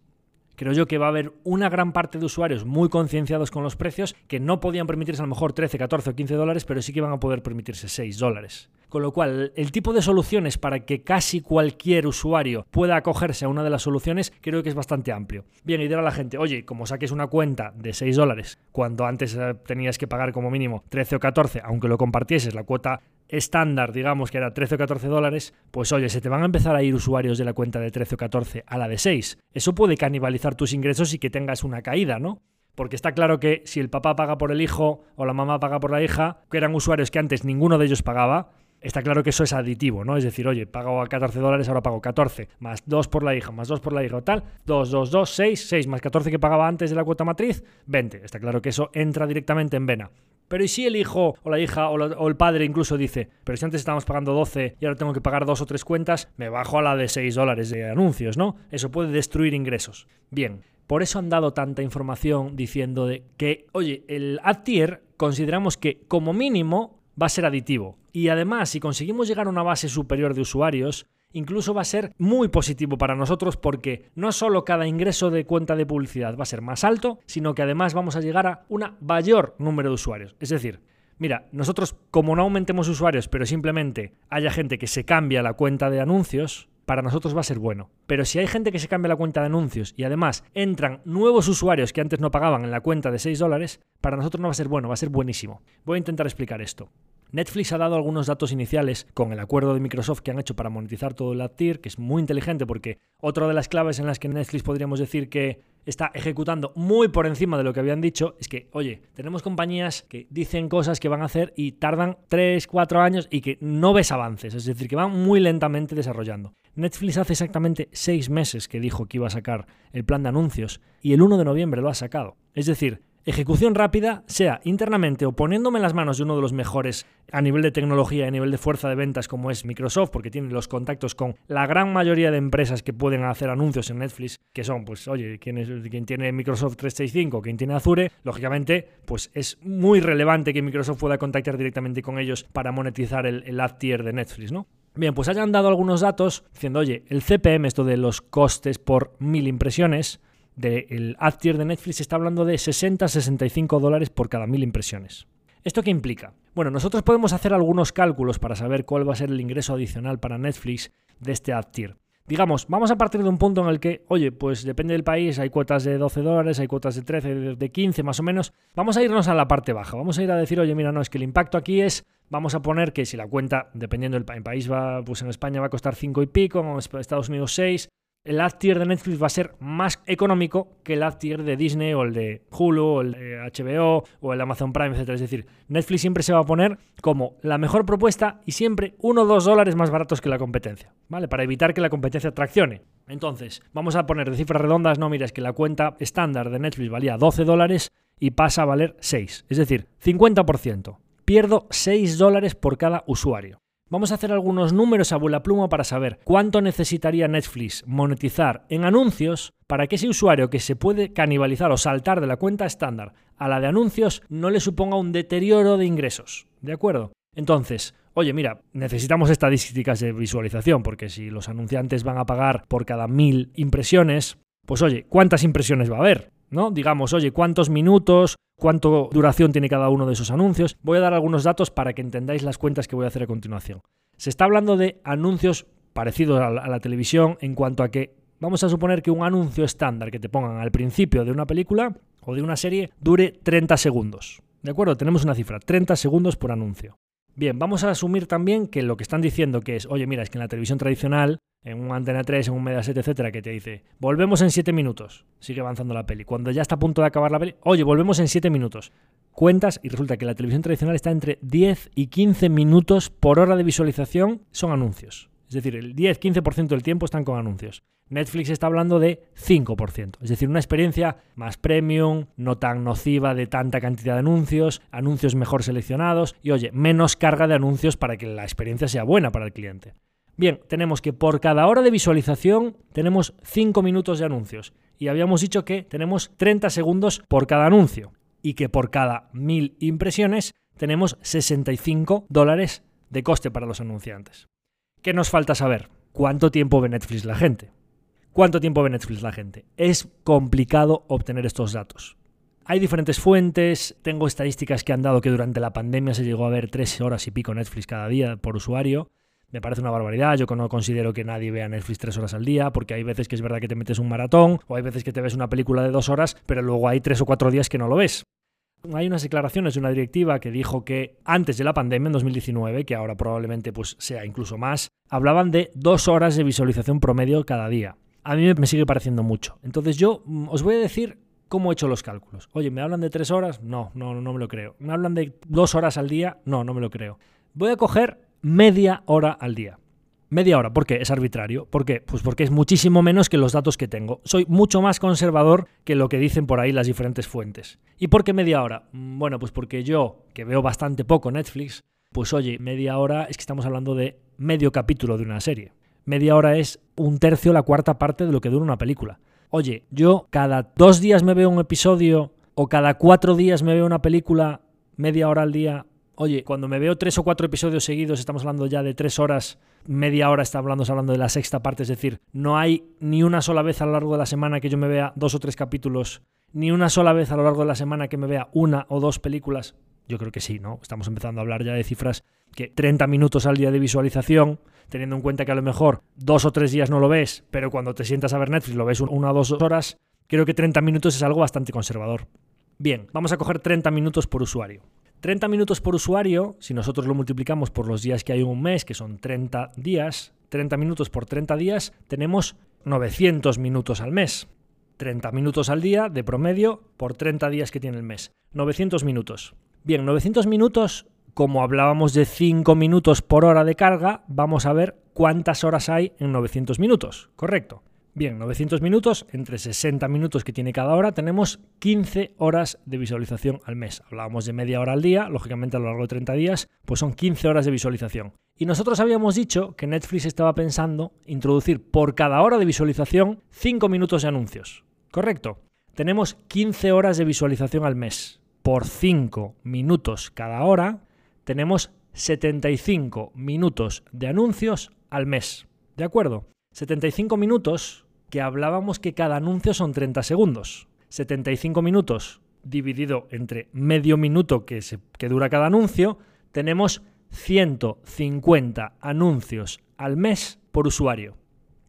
creo yo que va a haber una gran parte de usuarios muy concienciados con los precios que no podían permitirse a lo mejor 13, 14 o 15 dólares, pero sí que van a poder permitirse 6 dólares. Con lo cual, el tipo de soluciones para que casi cualquier usuario pueda acogerse a una de las soluciones creo que es bastante amplio. Bien, y dirá a la gente, oye, como saques una cuenta de 6 dólares, cuando antes eh, tenías que pagar como mínimo 13 o 14, aunque lo compartieses, la cuota estándar, digamos que era 13 o 14 dólares, pues oye, se te van a empezar a ir usuarios de la cuenta de 13 o 14 a la de 6. Eso puede canibalizar tus ingresos y que tengas una caída, ¿no? Porque está claro que si el papá paga por el hijo o la mamá paga por la hija, que eran usuarios que antes ninguno de ellos pagaba, está claro que eso es aditivo, ¿no? Es decir, oye, pago a 14 dólares, ahora pago 14, más 2 por la hija, más 2 por la hija tal, 2, 2, 2, 6, 6, más 14 que pagaba antes de la cuota matriz, 20. Está claro que eso entra directamente en vena. Pero ¿y si el hijo o la hija o, el padre incluso dice, pero si antes estábamos pagando 12 y ahora tengo que pagar dos o tres cuentas, me bajo a la de 6 dólares de anuncios, ¿no? Eso puede destruir ingresos. Bien, por eso han dado tanta información diciendo que, oye, el ad tier consideramos que como mínimo va a ser aditivo. Y además, si conseguimos llegar a una base superior de usuarios, incluso va a ser muy positivo para nosotros porque no solo cada ingreso de cuenta de publicidad va a ser más alto, sino que además vamos a llegar a un mayor número de usuarios. Es decir, mira, nosotros como no aumentemos usuarios, pero simplemente haya gente que se cambia la cuenta de anuncios, para nosotros va a ser bueno. Pero si hay gente que se cambia la cuenta de anuncios y además entran nuevos usuarios que antes no pagaban en la cuenta de 6 dólares, para nosotros no va a ser bueno, va a ser buenísimo. Voy a intentar explicar esto. Netflix ha dado algunos datos iniciales con el acuerdo de Microsoft que han hecho para monetizar todo el ad tier, que es muy inteligente porque otra de las claves en las que Netflix podríamos decir que está ejecutando muy por encima de lo que habían dicho es que, oye, tenemos compañías que dicen cosas que van a hacer y tardan 3, 4 años y que no ves avances, es decir, que van muy lentamente desarrollando. Netflix hace exactamente 6 meses que dijo que iba a sacar el plan de anuncios y el 1 de noviembre lo ha sacado. Es decir, ejecución rápida, sea internamente o poniéndome en las manos de uno de los mejores a nivel de tecnología y a nivel de fuerza de ventas como es Microsoft, porque tiene los contactos con la gran mayoría de empresas que pueden hacer anuncios en Netflix, que son, pues, oye, quien, tiene Microsoft 365, quien tiene Azure, lógicamente, pues es muy relevante que Microsoft pueda contactar directamente con ellos para monetizar el ad tier de Netflix, ¿no? Bien, pues hayan dado algunos datos diciendo, oye, el CPM, esto de los costes por mil impresiones, del ad tier de Netflix está hablando de 60-65 dólares por cada mil impresiones. ¿Esto qué implica? Bueno, nosotros podemos hacer algunos cálculos para saber cuál va a ser el ingreso adicional para Netflix de este ad tier. Digamos, vamos a partir de un punto en el que, oye, pues depende del país, hay cuotas de 12 dólares, hay cuotas de 13, de 15 más o menos. Vamos a irnos a la parte baja, vamos a ir a decir, oye, mira, no, es que el impacto aquí es, vamos a poner que si la cuenta, dependiendo del país, va, pues en España va a costar 5 y pico, en Estados Unidos 6, el ad tier de Netflix va a ser más económico que el ad tier de Disney o el de Hulu o el de HBO o el Amazon Prime, etc. Es decir, Netflix siempre se va a poner como la mejor propuesta y siempre uno o dos dólares más baratos que la competencia, ¿vale? Para evitar que la competencia traccione. Entonces, vamos a poner de cifras redondas, no, mira, es que la cuenta estándar de Netflix valía 12 dólares y pasa a valer 6, es decir, 50%. Pierdo 6 dólares por cada usuario. Vamos a hacer algunos números a bola pluma para saber cuánto necesitaría Netflix monetizar en anuncios para que ese usuario que se puede canibalizar o saltar de la cuenta estándar a la de anuncios no le suponga un deterioro de ingresos. ¿De acuerdo? Entonces, oye, mira, necesitamos estadísticas de visualización, porque si los anunciantes van a pagar por cada mil impresiones, Pues oye, ¿cuántas impresiones va a haber? ¿No? Digamos, oye, ¿cuántos minutos, cuánto duración tiene cada uno de esos anuncios? Voy a dar algunos datos para que entendáis las cuentas que voy a hacer a continuación. Se está hablando de anuncios parecidos a la, a la televisión en cuanto a que vamos a suponer que un anuncio estándar que te pongan al principio de una película o de una serie dure 30 segundos. ¿De acuerdo? Tenemos una cifra, 30 segundos por anuncio. Bien, vamos a asumir también que lo que están diciendo que es, oye, mira, es que en la televisión tradicional, en un Antena 3, en un Mediaset, etcétera, que te dice, volvemos en 7 minutos, sigue avanzando la peli. Cuando ya está a punto de acabar la peli, oye, volvemos en 7 minutos. Cuentas y resulta que la televisión tradicional está entre 10 y 15 minutos por hora de visualización, son anuncios. Es decir, el 10-15% del tiempo están con anuncios. Netflix está hablando de 5%, es decir, una experiencia más premium, no tan nociva de tanta cantidad de anuncios, anuncios mejor seleccionados y oye, menos carga de anuncios para que la experiencia sea buena para el cliente. Bien, tenemos que por cada hora de visualización tenemos 5 minutos de anuncios y habíamos dicho que tenemos 30 segundos por cada anuncio y que por cada 1000 impresiones tenemos 65 dólares de coste para los anunciantes. ¿Qué nos falta saber? ¿Cuánto tiempo ve Netflix la gente? ¿Cuánto tiempo ve Netflix la gente? Es complicado obtener estos datos. Hay diferentes fuentes, tengo estadísticas que han dado que durante la pandemia se llegó a ver tres horas y pico Netflix cada día por usuario. Me parece una barbaridad, yo no considero que nadie vea Netflix tres horas al día, porque hay veces que es verdad que te metes un maratón, o hay veces que te ves una película de dos horas, pero luego hay tres o cuatro días que no lo ves. Hay unas declaraciones de una directiva que dijo que antes de la pandemia, en 2019, que ahora probablemente pues, sea incluso más, hablaban de dos horas de visualización promedio cada día a mí me sigue pareciendo mucho. Entonces yo mm, os voy a decir cómo he hecho los cálculos. Oye, ¿me hablan de tres horas? No, no, no me lo creo. ¿Me hablan de dos horas al día? No, no me lo creo. Voy a coger media hora al día. Media hora, ¿por qué? Es arbitrario. ¿Por qué? Pues porque es muchísimo menos que los datos que tengo. Soy mucho más conservador que lo que dicen por ahí las diferentes fuentes. ¿Y por qué media hora? Mm, bueno, pues porque yo, que veo bastante poco Netflix, pues oye, media hora es que estamos hablando de medio capítulo de una serie media hora es un tercio, la cuarta parte de lo que dura una película. Oye, yo cada dos días me veo un episodio o cada cuatro días me veo una película media hora al día. Oye, cuando me veo tres o cuatro episodios seguidos, estamos hablando ya de tres horas, media hora está hablando, hablando de la sexta parte, es decir, no hay ni una sola vez a lo largo de la semana que yo me vea dos o tres capítulos, ni una sola vez a lo largo de la semana que me vea una o dos películas. Yo creo que sí, ¿no? Estamos empezando a hablar ya de cifras que 30 minutos al día de visualización, teniendo en cuenta que a lo mejor dos o tres días no lo ves, pero cuando te sientas a ver Netflix lo ves una o dos horas, creo que 30 minutos es algo bastante conservador. Bien, vamos a coger 30 minutos por usuario. 30 minutos por usuario, si nosotros lo multiplicamos por los días que hay en un mes, que son 30 días, 30 minutos por 30 días, tenemos 900 minutos al mes. 30 minutos al día de promedio por 30 días que tiene el mes. 900 minutos. Bien, 900 minutos como hablábamos de 5 minutos por hora de carga, vamos a ver cuántas horas hay en 900 minutos, ¿correcto? Bien, 900 minutos, entre 60 minutos que tiene cada hora, tenemos 15 horas de visualización al mes. Hablábamos de media hora al día, lógicamente a lo largo de 30 días, pues son 15 horas de visualización. Y nosotros habíamos dicho que Netflix estaba pensando introducir por cada hora de visualización 5 minutos de anuncios. ¿Correcto? Tenemos 15 horas de visualización al mes. Por 5 minutos cada hora, tenemos 75 minutos de anuncios al mes. ¿De acuerdo? 75 minutos que hablábamos que cada anuncio son 30 segundos. 75 minutos dividido entre medio minuto que, dura cada anuncio, tenemos 150 anuncios al mes por usuario.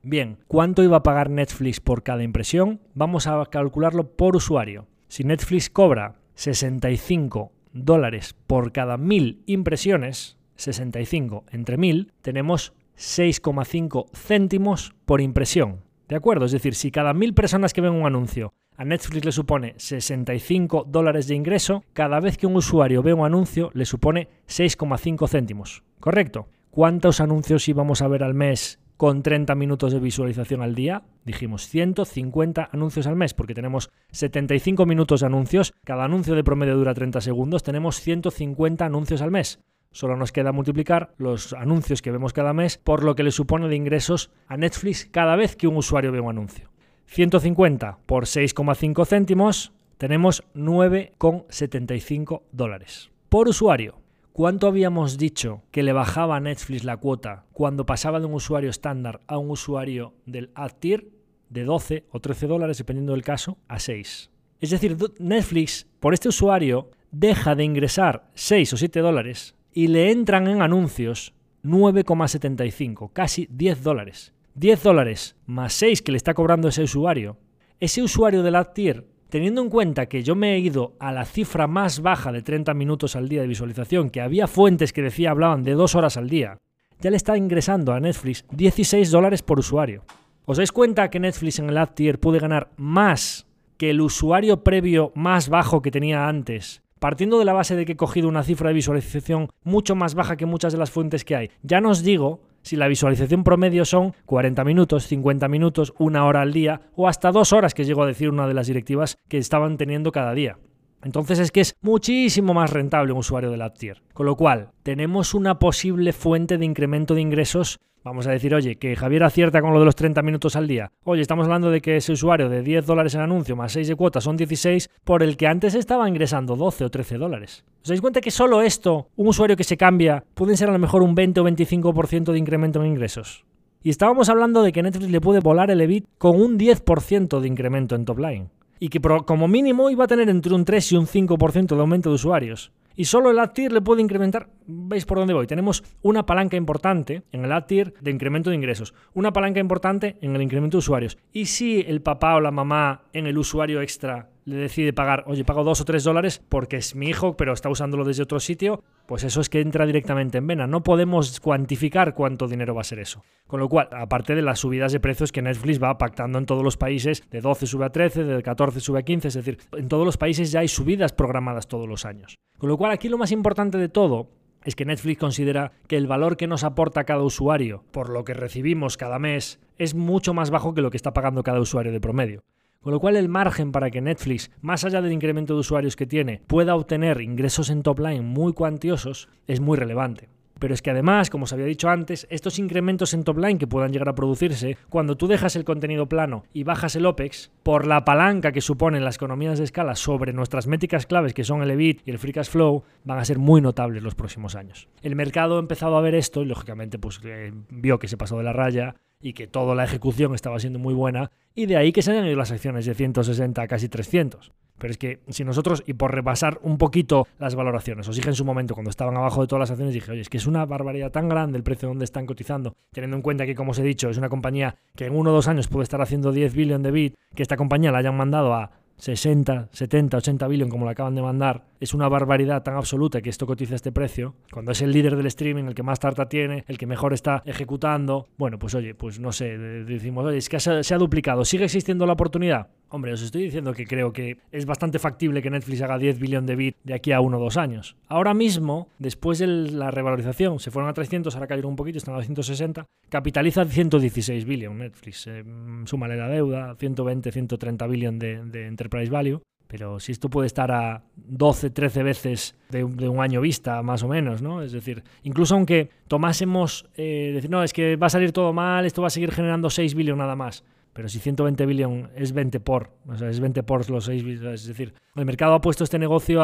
Bien, ¿cuánto iba a pagar Netflix por cada impresión? Vamos a calcularlo por usuario. Si Netflix cobra 65 dólares por cada mil impresiones, 65 entre mil, tenemos 6,5 céntimos por impresión. ¿De acuerdo? Es decir, si cada mil personas que ven un anuncio a Netflix le supone 65 dólares de ingreso, cada vez que un usuario ve un anuncio le supone 6,5 céntimos. ¿Correcto? ¿Cuántos anuncios íbamos a ver al mes con 30 minutos de visualización al día, dijimos 150 anuncios al mes, porque tenemos 75 minutos de anuncios, cada anuncio de promedio dura 30 segundos, tenemos 150 anuncios al mes. Solo nos queda multiplicar los anuncios que vemos cada mes por lo que le supone de ingresos a Netflix cada vez que un usuario ve un anuncio. 150 por 6,5 céntimos, tenemos 9,75 dólares. Por usuario, ¿Cuánto habíamos dicho que le bajaba a Netflix la cuota cuando pasaba de un usuario estándar a un usuario del ad tier? de 12 o 13 dólares, dependiendo del caso, a 6. Es decir, Netflix, por este usuario, deja de ingresar 6 o 7 dólares y le entran en anuncios 9,75, casi 10 dólares. 10 dólares más 6 que le está cobrando ese usuario. Ese usuario de la tier, teniendo en cuenta que yo me he ido a la cifra más baja de 30 minutos al día de visualización, que había fuentes que decía hablaban de 2 horas al día, ya le está ingresando a Netflix 16 dólares por usuario. ¿Os dais cuenta que Netflix en el ad tier puede ganar más que el usuario previo más bajo que tenía antes? Partiendo de la base de que he cogido una cifra de visualización mucho más baja que muchas de las fuentes que hay. Ya no os digo si la visualización promedio son 40 minutos, 50 minutos, una hora al día o hasta dos horas, que llego a decir una de las directivas que estaban teniendo cada día. Entonces es que es muchísimo más rentable un usuario de tier. Con lo cual, tenemos una posible fuente de incremento de ingresos. Vamos a decir, oye, que Javier acierta con lo de los 30 minutos al día. Oye, estamos hablando de que ese usuario de 10 dólares en anuncio más 6 de cuota son 16, por el que antes estaba ingresando 12 o 13 dólares. ¿Os dais cuenta que solo esto, un usuario que se cambia, pueden ser a lo mejor un 20 o 25% de incremento en ingresos? Y estábamos hablando de que Netflix le puede volar el EBIT con un 10% de incremento en top line y que como mínimo iba a tener entre un 3 y un 5% de aumento de usuarios. Y solo el ad le puede incrementar, veis por dónde voy, tenemos una palanca importante en el ad de incremento de ingresos, una palanca importante en el incremento de usuarios. Y si el papá o la mamá en el usuario extra le decide pagar, oye, pago dos o tres dólares porque es mi hijo, pero está usándolo desde otro sitio, pues eso es que entra directamente en vena. No podemos cuantificar cuánto dinero va a ser eso. Con lo cual, aparte de las subidas de precios que Netflix va pactando en todos los países, de 12 sube a 13, de 14 sube a 15, es decir, en todos los países ya hay subidas programadas todos los años. Con lo cual, aquí lo más importante de todo es que Netflix considera que el valor que nos aporta cada usuario por lo que recibimos cada mes es mucho más bajo que lo que está pagando cada usuario de promedio. Con lo cual el margen para que Netflix, más allá del incremento de usuarios que tiene, pueda obtener ingresos en top line muy cuantiosos es muy relevante. Pero es que además, como os había dicho antes, estos incrementos en top line que puedan llegar a producirse, cuando tú dejas el contenido plano y bajas el OPEX, por la palanca que suponen las economías de escala sobre nuestras métricas claves que son el EBIT y el Free Cash Flow, van a ser muy notables los próximos años. El mercado ha empezado a ver esto y lógicamente pues, eh, vio que se pasó de la raya y que toda la ejecución estaba siendo muy buena, y de ahí que se hayan ido las acciones de 160 a casi 300. Pero es que si nosotros, y por repasar un poquito las valoraciones, os dije en su momento cuando estaban abajo de todas las acciones, dije, oye, es que es una barbaridad tan grande el precio donde están cotizando, teniendo en cuenta que, como os he dicho, es una compañía que en uno o dos años puede estar haciendo 10 billones de bit, que esta compañía la hayan mandado a 60, 70, 80 billones como la acaban de mandar, es una barbaridad tan absoluta que esto cotiza este precio, cuando es el líder del streaming, el que más tarta tiene, el que mejor está ejecutando, bueno, pues oye, pues no sé, decimos, oye, es que se ha duplicado, ¿sigue existiendo la oportunidad? Hombre, os estoy diciendo que creo que es bastante factible que Netflix haga 10 billones de bits de aquí a uno o dos años. Ahora mismo, después de la revalorización, se fueron a 300, ahora cayeron un poquito, están a 160, capitaliza 116 billones Netflix. Eh, súmale la deuda, 120, 130 billones de, de enterprise value. Pero si esto puede estar a 12, 13 veces de, un año vista, más o menos, ¿no? Es decir, incluso aunque tomásemos, eh, decir, no, es que va a salir todo mal, esto va a seguir generando 6 billones nada más. Pero si 120 billones es 20 por, o sea, es 20 por los 6 billones, es decir, el mercado ha puesto este negocio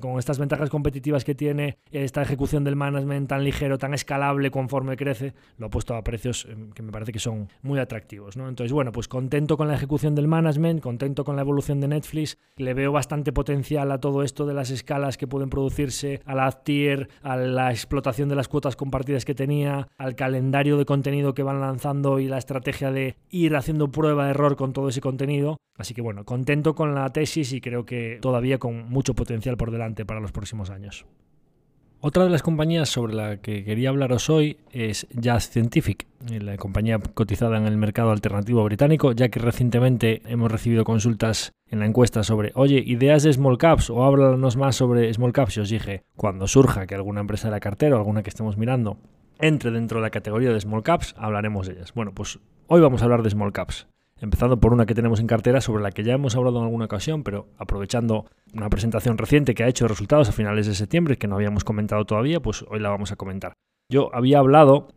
con estas ventajas competitivas que tiene, esta ejecución del management tan ligero, tan escalable conforme crece, lo ha puesto a precios eh, que me parece que son muy atractivos. ¿no? Entonces, bueno, pues contento con la ejecución del management, contento con la evolución de Netflix, le veo bastante potencial a todo esto de las escalas que pueden producirse, a la tier, a la explotación de las cuotas compartidas que tenía, al calendario de contenido que van lanzando y la estrategia de ir haciendo prueba de error con todo ese contenido. Así que bueno, contento con la tesis y creo que todavía con mucho potencial por delante para los próximos años. Otra de las compañías sobre la que quería hablaros hoy es Jazz Scientific, la compañía cotizada en el mercado alternativo británico, ya que recientemente hemos recibido consultas en la encuesta sobre, oye, ideas de small caps o háblanos más sobre small caps. Y os dije, cuando surja que alguna empresa de la cartera o alguna que estemos mirando entre dentro de la categoría de small caps, hablaremos de ellas. Bueno, pues hoy vamos a hablar de small caps empezando por una que tenemos en cartera sobre la que ya hemos hablado en alguna ocasión, pero aprovechando una presentación reciente que ha hecho resultados a finales de septiembre, que no habíamos comentado todavía, pues hoy la vamos a comentar. Yo había hablado,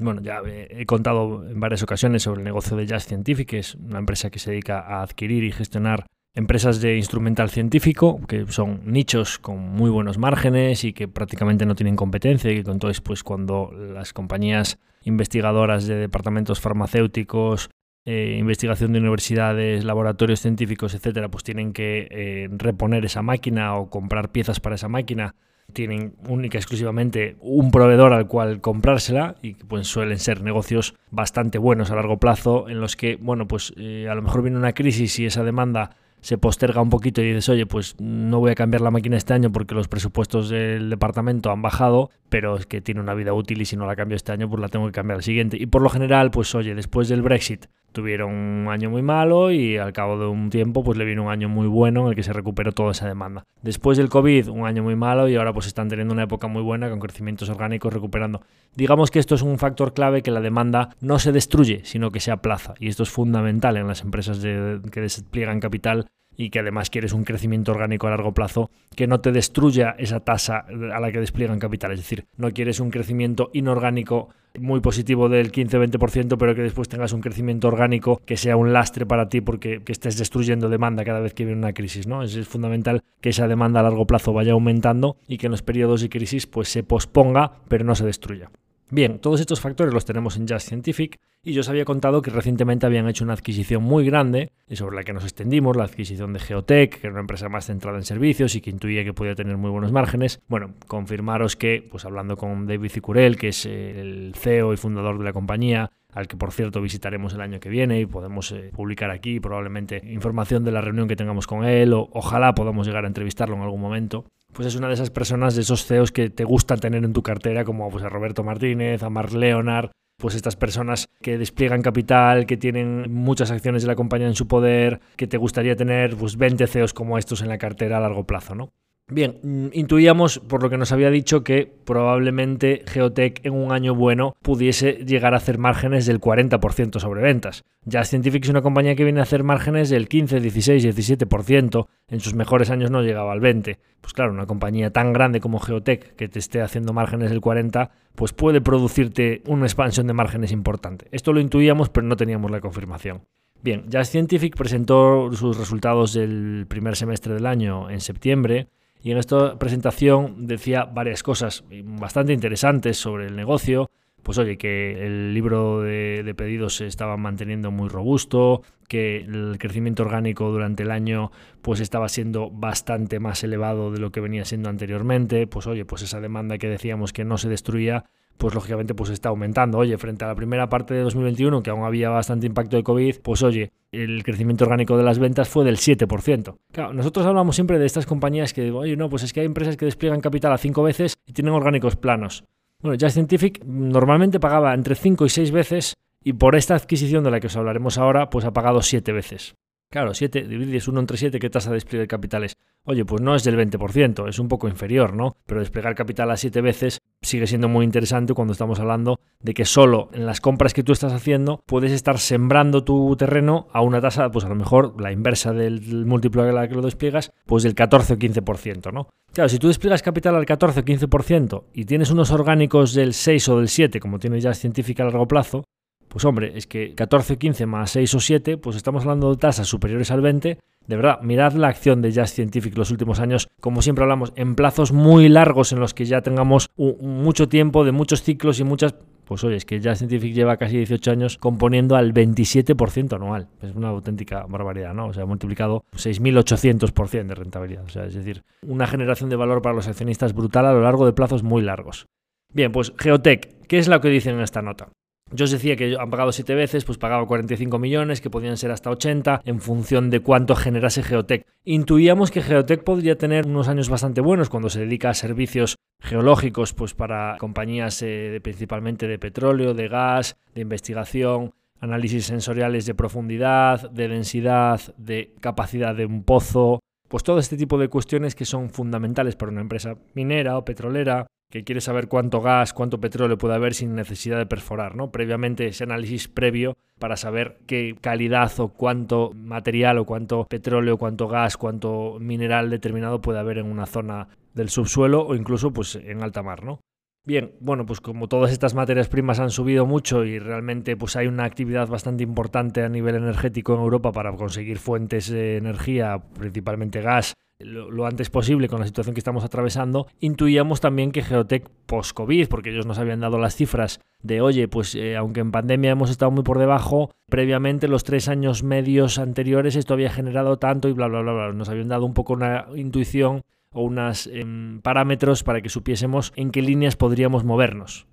bueno, ya he contado en varias ocasiones sobre el negocio de Jazz Scientific, que es una empresa que se dedica a adquirir y gestionar empresas de instrumental científico, que son nichos con muy buenos márgenes y que prácticamente no tienen competencia y que entonces pues cuando las compañías investigadoras de departamentos farmacéuticos eh, investigación de universidades, laboratorios científicos, etcétera, pues tienen que eh, reponer esa máquina o comprar piezas para esa máquina. Tienen única y exclusivamente un proveedor al cual comprársela y pues suelen ser negocios bastante buenos a largo plazo en los que, bueno, pues eh, a lo mejor viene una crisis y esa demanda se posterga un poquito y dices, oye, pues no voy a cambiar la máquina este año porque los presupuestos del departamento han bajado, pero es que tiene una vida útil y si no la cambio este año, pues la tengo que cambiar al siguiente. Y por lo general, pues oye, después del Brexit tuvieron un año muy malo y al cabo de un tiempo pues le vino un año muy bueno en el que se recuperó toda esa demanda. Después del COVID, un año muy malo y ahora pues están teniendo una época muy buena con crecimientos orgánicos recuperando. Digamos que esto es un factor clave que la demanda no se destruye, sino que se aplaza y esto es fundamental en las empresas que despliegan capital y que además quieres un crecimiento orgánico a largo plazo que no te destruya esa tasa a la que despliegan capital. Es decir, no quieres un crecimiento inorgánico muy positivo del 15-20%, pero que después tengas un crecimiento orgánico que sea un lastre para ti porque que estés destruyendo demanda cada vez que viene una crisis. ¿no? Es, fundamental que esa demanda a largo plazo vaya aumentando y que en los periodos de crisis pues, se posponga, pero no se destruya. Bien, todos estos factores los tenemos en Just Scientific y yo os había contado que recientemente habían hecho una adquisición muy grande y sobre la que nos extendimos, la adquisición de Geotech, que era una empresa más centrada en servicios y que intuía que podía tener muy buenos márgenes. Bueno, confirmaros que, pues hablando con David Cicurel, que es el CEO y fundador de la compañía, al que por cierto visitaremos el año que viene y podemos eh, publicar aquí probablemente información de la reunión que tengamos con él o ojalá podamos llegar a entrevistarlo en algún momento pues es una de esas personas, de esos CEOs que te gusta tener en tu cartera, como pues, a Roberto Martínez, a Mark Leonard, pues estas personas que despliegan capital, que tienen muchas acciones de la compañía en su poder, que te gustaría tener pues 20 CEOs como estos en la cartera a largo plazo, ¿no? Bien, mm, intuíamos, por lo que nos había dicho, que probablemente Geotech en un año bueno pudiese llegar a hacer márgenes del 40% sobre ventas. Ya Scientific es una compañía que viene a hacer márgenes del 15, 16, 17%. En sus mejores años no llegaba al 20%. Pues claro, una compañía tan grande como Geotech que te esté haciendo márgenes del 40%, pues puede producirte una expansión de márgenes importante. Esto lo intuíamos, pero no teníamos la confirmación. Bien, Just Scientific presentó sus resultados del primer semestre del año en septiembre y en esta presentación decía varias cosas bastante interesantes sobre el negocio. Pues oye, que el libro de, pedidos se estaba manteniendo muy robusto, que el crecimiento orgánico durante el año pues estaba siendo bastante más elevado de lo que venía siendo anteriormente. Pues oye, pues esa demanda que decíamos que no se destruía, pues lógicamente pues está aumentando. Oye, frente a la primera parte de 2021, que aún había bastante impacto de COVID, pues oye, el crecimiento orgánico de las ventas fue del 7%. Claro, nosotros hablamos siempre de estas compañías que, oye, no, pues es que hay empresas que despliegan capital a 5 veces y tienen orgánicos planos. Bueno, Just Scientific normalmente pagaba entre 5 y 6 veces y por esta adquisición de la que os hablaremos ahora, pues ha pagado 7 veces. Claro, 7, divides 1 entre 7, ¿qué tasa de despliegue de capitales? Oye, pues no es del 20%, es un poco inferior, ¿no? Pero desplegar capital a 7 veces sigue siendo muy interesante cuando estamos hablando de que solo en las compras que tú estás haciendo puedes estar sembrando tu terreno a una tasa, pues a lo mejor la inversa del múltiplo a la que lo despliegas, pues del 14 o 15%, ¿no? Claro, si tú despliegas capital al 14 o 15% y tienes unos orgánicos del 6 o del 7, como tiene ya científica a largo plazo, pues hombre, es que 14 o 15 más 6 o 7, pues estamos hablando de tasas superiores al 20. De verdad, mirad la acción de Just Scientific los últimos años, como siempre hablamos, en plazos muy largos en los que ya tengamos mucho tiempo, de muchos ciclos y muchas... Pues oye, es que Just Scientific lleva casi 18 años componiendo al 27% anual. Es una auténtica barbaridad, ¿no? O sea, ha multiplicado 6.800% de rentabilidad. O sea, es decir, una generación de valor para los accionistas brutal a lo largo de plazos muy largos. Bien, pues Geotech, ¿qué es lo que dicen en esta nota? Yo os decía que han pagado 7 veces, pues pagaba 45 millones, que podían ser hasta 80, en función de cuánto generase Geotech. Intuíamos que Geotech podría tener unos años bastante buenos cuando se dedica a servicios geológicos, pues para compañías eh, principalmente de petróleo, de gas, de investigación, análisis sensoriales de profundidad, de densidad, de capacidad de un pozo, pues todo este tipo de cuestiones que son fundamentales para una empresa minera o petrolera, que quiere saber cuánto gas, cuánto petróleo puede haber sin necesidad de perforar, ¿no? Previamente ese análisis previo para saber qué calidad o cuánto material o cuánto petróleo, cuánto gas, cuánto mineral determinado puede haber en una zona del subsuelo o incluso pues en alta mar, ¿no? Bien, bueno, pues como todas estas materias primas han subido mucho y realmente pues hay una actividad bastante importante a nivel energético en Europa para conseguir fuentes de energía, principalmente gas, lo, antes posible con la situación que estamos atravesando, intuíamos también que Geotech post-COVID, porque ellos nos habían dado las cifras de, oye, pues eh, aunque en pandemia hemos estado muy por debajo, previamente los tres años medios anteriores esto había generado tanto y bla, bla, bla, bla. Nos habían dado un poco una intuición o unos em, parámetros para que supiésemos en qué líneas podríamos movernos.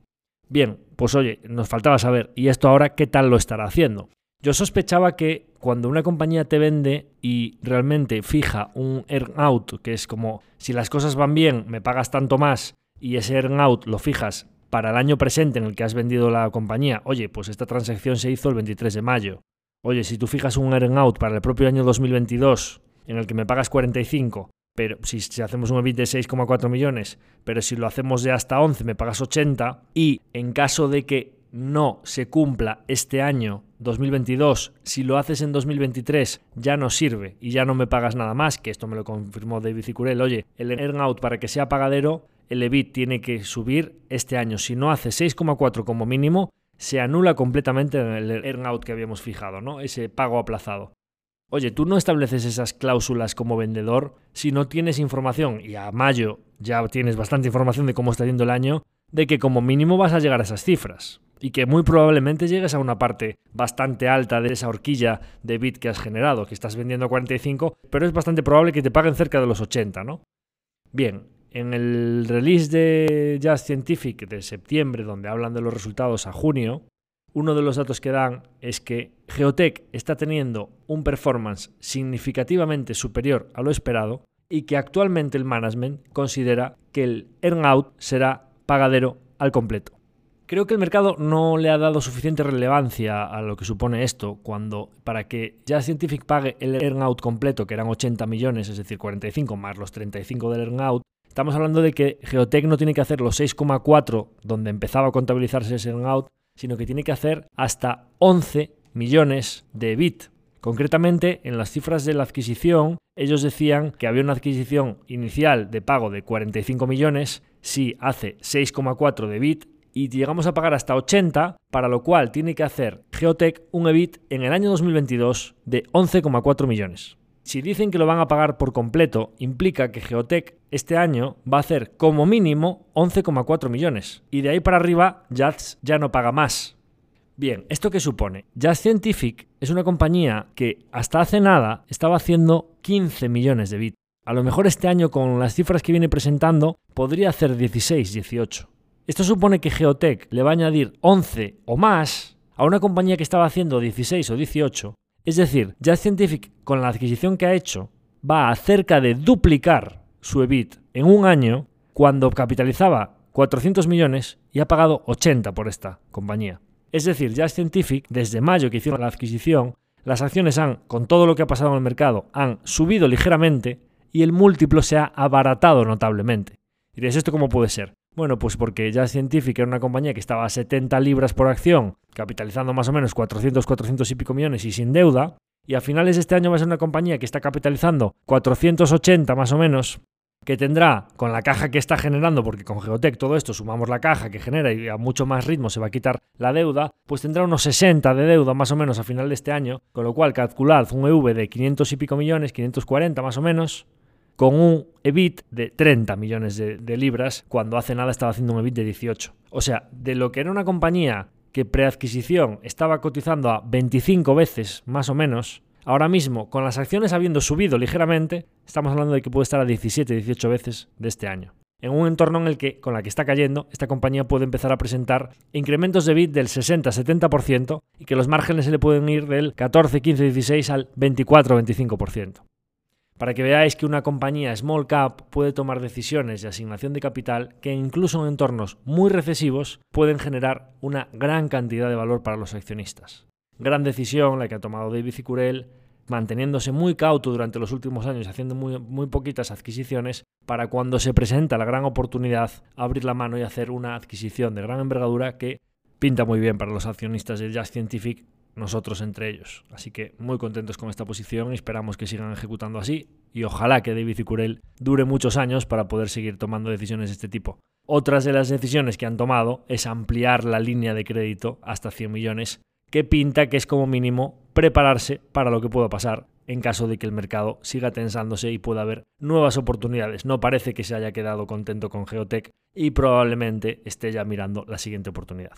Bien, pues oye, nos faltaba saber, ¿y esto ahora qué tal lo estará haciendo? Yo sospechaba que cuando una compañía te vende y realmente fija un earn-out, que es como si las cosas van bien, me pagas tanto más, y ese earn-out lo fijas para el año presente en el que has vendido la compañía, oye, pues esta transacción se hizo el 23 de mayo. Oye, si tú fijas un earn-out para el propio año 2022 en el que me pagas 45, pero si, hacemos un EBIT de 6,4 millones, pero si lo hacemos de hasta 11 me pagas 80 y en caso de que no se cumpla este año 2022, si lo haces en 2023 ya no sirve y ya no me pagas nada más, que esto me lo confirmó David Cicurel, oye, el earnout para que sea pagadero, el EBIT tiene que subir este año, si no hace 6,4 como mínimo, se anula completamente el earnout que habíamos fijado, ¿no? Ese pago aplazado. Oye, tú no estableces esas cláusulas como vendedor si no tienes información, y a mayo ya tienes bastante información de cómo está yendo el año, de que como mínimo vas a llegar a esas cifras y que muy probablemente llegues a una parte bastante alta de esa horquilla de bit que has generado, que estás vendiendo a 45, pero es bastante probable que te paguen cerca de los 80, ¿no? Bien, en el release de Just Scientific de septiembre, donde hablan de los resultados a junio, uno de los datos que dan es que Geotech está teniendo un performance significativamente superior a lo esperado y que actualmente el management considera que el earnout será pagadero al completo. Creo que el mercado no le ha dado suficiente relevancia a lo que supone esto, cuando para que ya Scientific pague el earnout completo, que eran 80 millones, es decir, 45 más los 35 del earnout, estamos hablando de que Geotech no tiene que hacer los 6,4 donde empezaba a contabilizarse ese earnout, sino que tiene que hacer hasta 11 millones de bit. Concretamente, en las cifras de la adquisición, ellos decían que había una adquisición inicial de pago de 45 millones si hace 6,4 de bit y llegamos a pagar hasta 80, para lo cual tiene que hacer Geotech un EBIT en el año 2022 de 11,4 millones. Si dicen que lo van a pagar por completo, implica que Geotech este año va a hacer como mínimo 11,4 millones. Y de ahí para arriba, Jazz ya no paga más. Bien, ¿esto qué supone? Jazz Scientific es una compañía que hasta hace nada estaba haciendo 15 millones de bits. A lo mejor este año con las cifras que viene presentando podría hacer 16, 18. Esto supone que Geotech le va a añadir 11 o más a una compañía que estaba haciendo 16 o 18. Es decir, Jazz Scientific con la adquisición que ha hecho va a cerca de duplicar su EBIT en un año cuando capitalizaba 400 millones y ha pagado 80 por esta compañía. Es decir, Jazz Scientific, desde mayo que hicieron la adquisición, las acciones han, con todo lo que ha pasado en el mercado, han subido ligeramente y el múltiplo se ha abaratado notablemente. Diréis, ¿esto cómo puede ser? Bueno, pues porque ya Scientific era una compañía que estaba a 70 libras por acción, capitalizando más o menos 400, 400 y pico millones y sin deuda, y a finales de este año va a ser una compañía que está capitalizando 480 más o menos, que tendrá con la caja que está generando, porque con Geotech todo esto sumamos la caja que genera y a mucho más ritmo se va a quitar la deuda, pues tendrá unos 60 de deuda más o menos a final de este año, con lo cual calculad un EV de 500 y pico millones, 540 más o menos, con un EBIT de 30 millones de, libras, cuando hace nada estaba haciendo un EBIT de 18. O sea, de lo que era una compañía que preadquisición estaba cotizando a 25 veces más o menos, ahora mismo con las acciones habiendo subido ligeramente, estamos hablando de que puede estar a 17, 18 veces de este año. En un entorno en el que, con la que está cayendo, esta compañía puede empezar a presentar incrementos de bit del 60-70% y que los márgenes se le pueden ir del 14, 15, 16 al 24, 25% para que veáis que una compañía small cap puede tomar decisiones de asignación de capital que incluso en entornos muy recesivos pueden generar una gran cantidad de valor para los accionistas. Gran decisión la que ha tomado David Cicurel, manteniéndose muy cauto durante los últimos años, haciendo muy, muy poquitas adquisiciones, para cuando se presenta la gran oportunidad abrir la mano y hacer una adquisición de gran envergadura que pinta muy bien para los accionistas de Just Scientific nosotros entre ellos. Así que muy contentos con esta posición y esperamos que sigan ejecutando así y ojalá que David Curel dure muchos años para poder seguir tomando decisiones de este tipo. Otras de las decisiones que han tomado es ampliar la línea de crédito hasta 100 millones, que pinta que es como mínimo prepararse para lo que pueda pasar en caso de que el mercado siga tensándose y pueda haber nuevas oportunidades. No parece que se haya quedado contento con Geotech y probablemente esté ya mirando la siguiente oportunidad.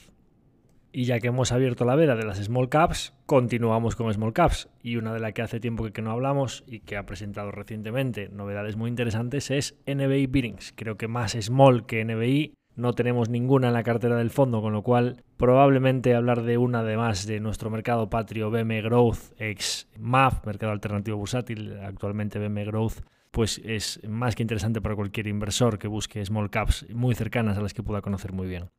Y ya que hemos abierto la veda de las small caps, continuamos con small caps. Y una de las que hace tiempo que no hablamos y que ha presentado recientemente novedades muy interesantes es NBI Bearings. Creo que más small que NBI no tenemos ninguna en la cartera del fondo, con lo cual probablemente hablar de una de más de nuestro mercado patrio BM Growth ex MAF, mercado alternativo bursátil, actualmente BM Growth, pues es más que interesante para cualquier inversor que busque small caps muy cercanas a las que pueda conocer muy bien.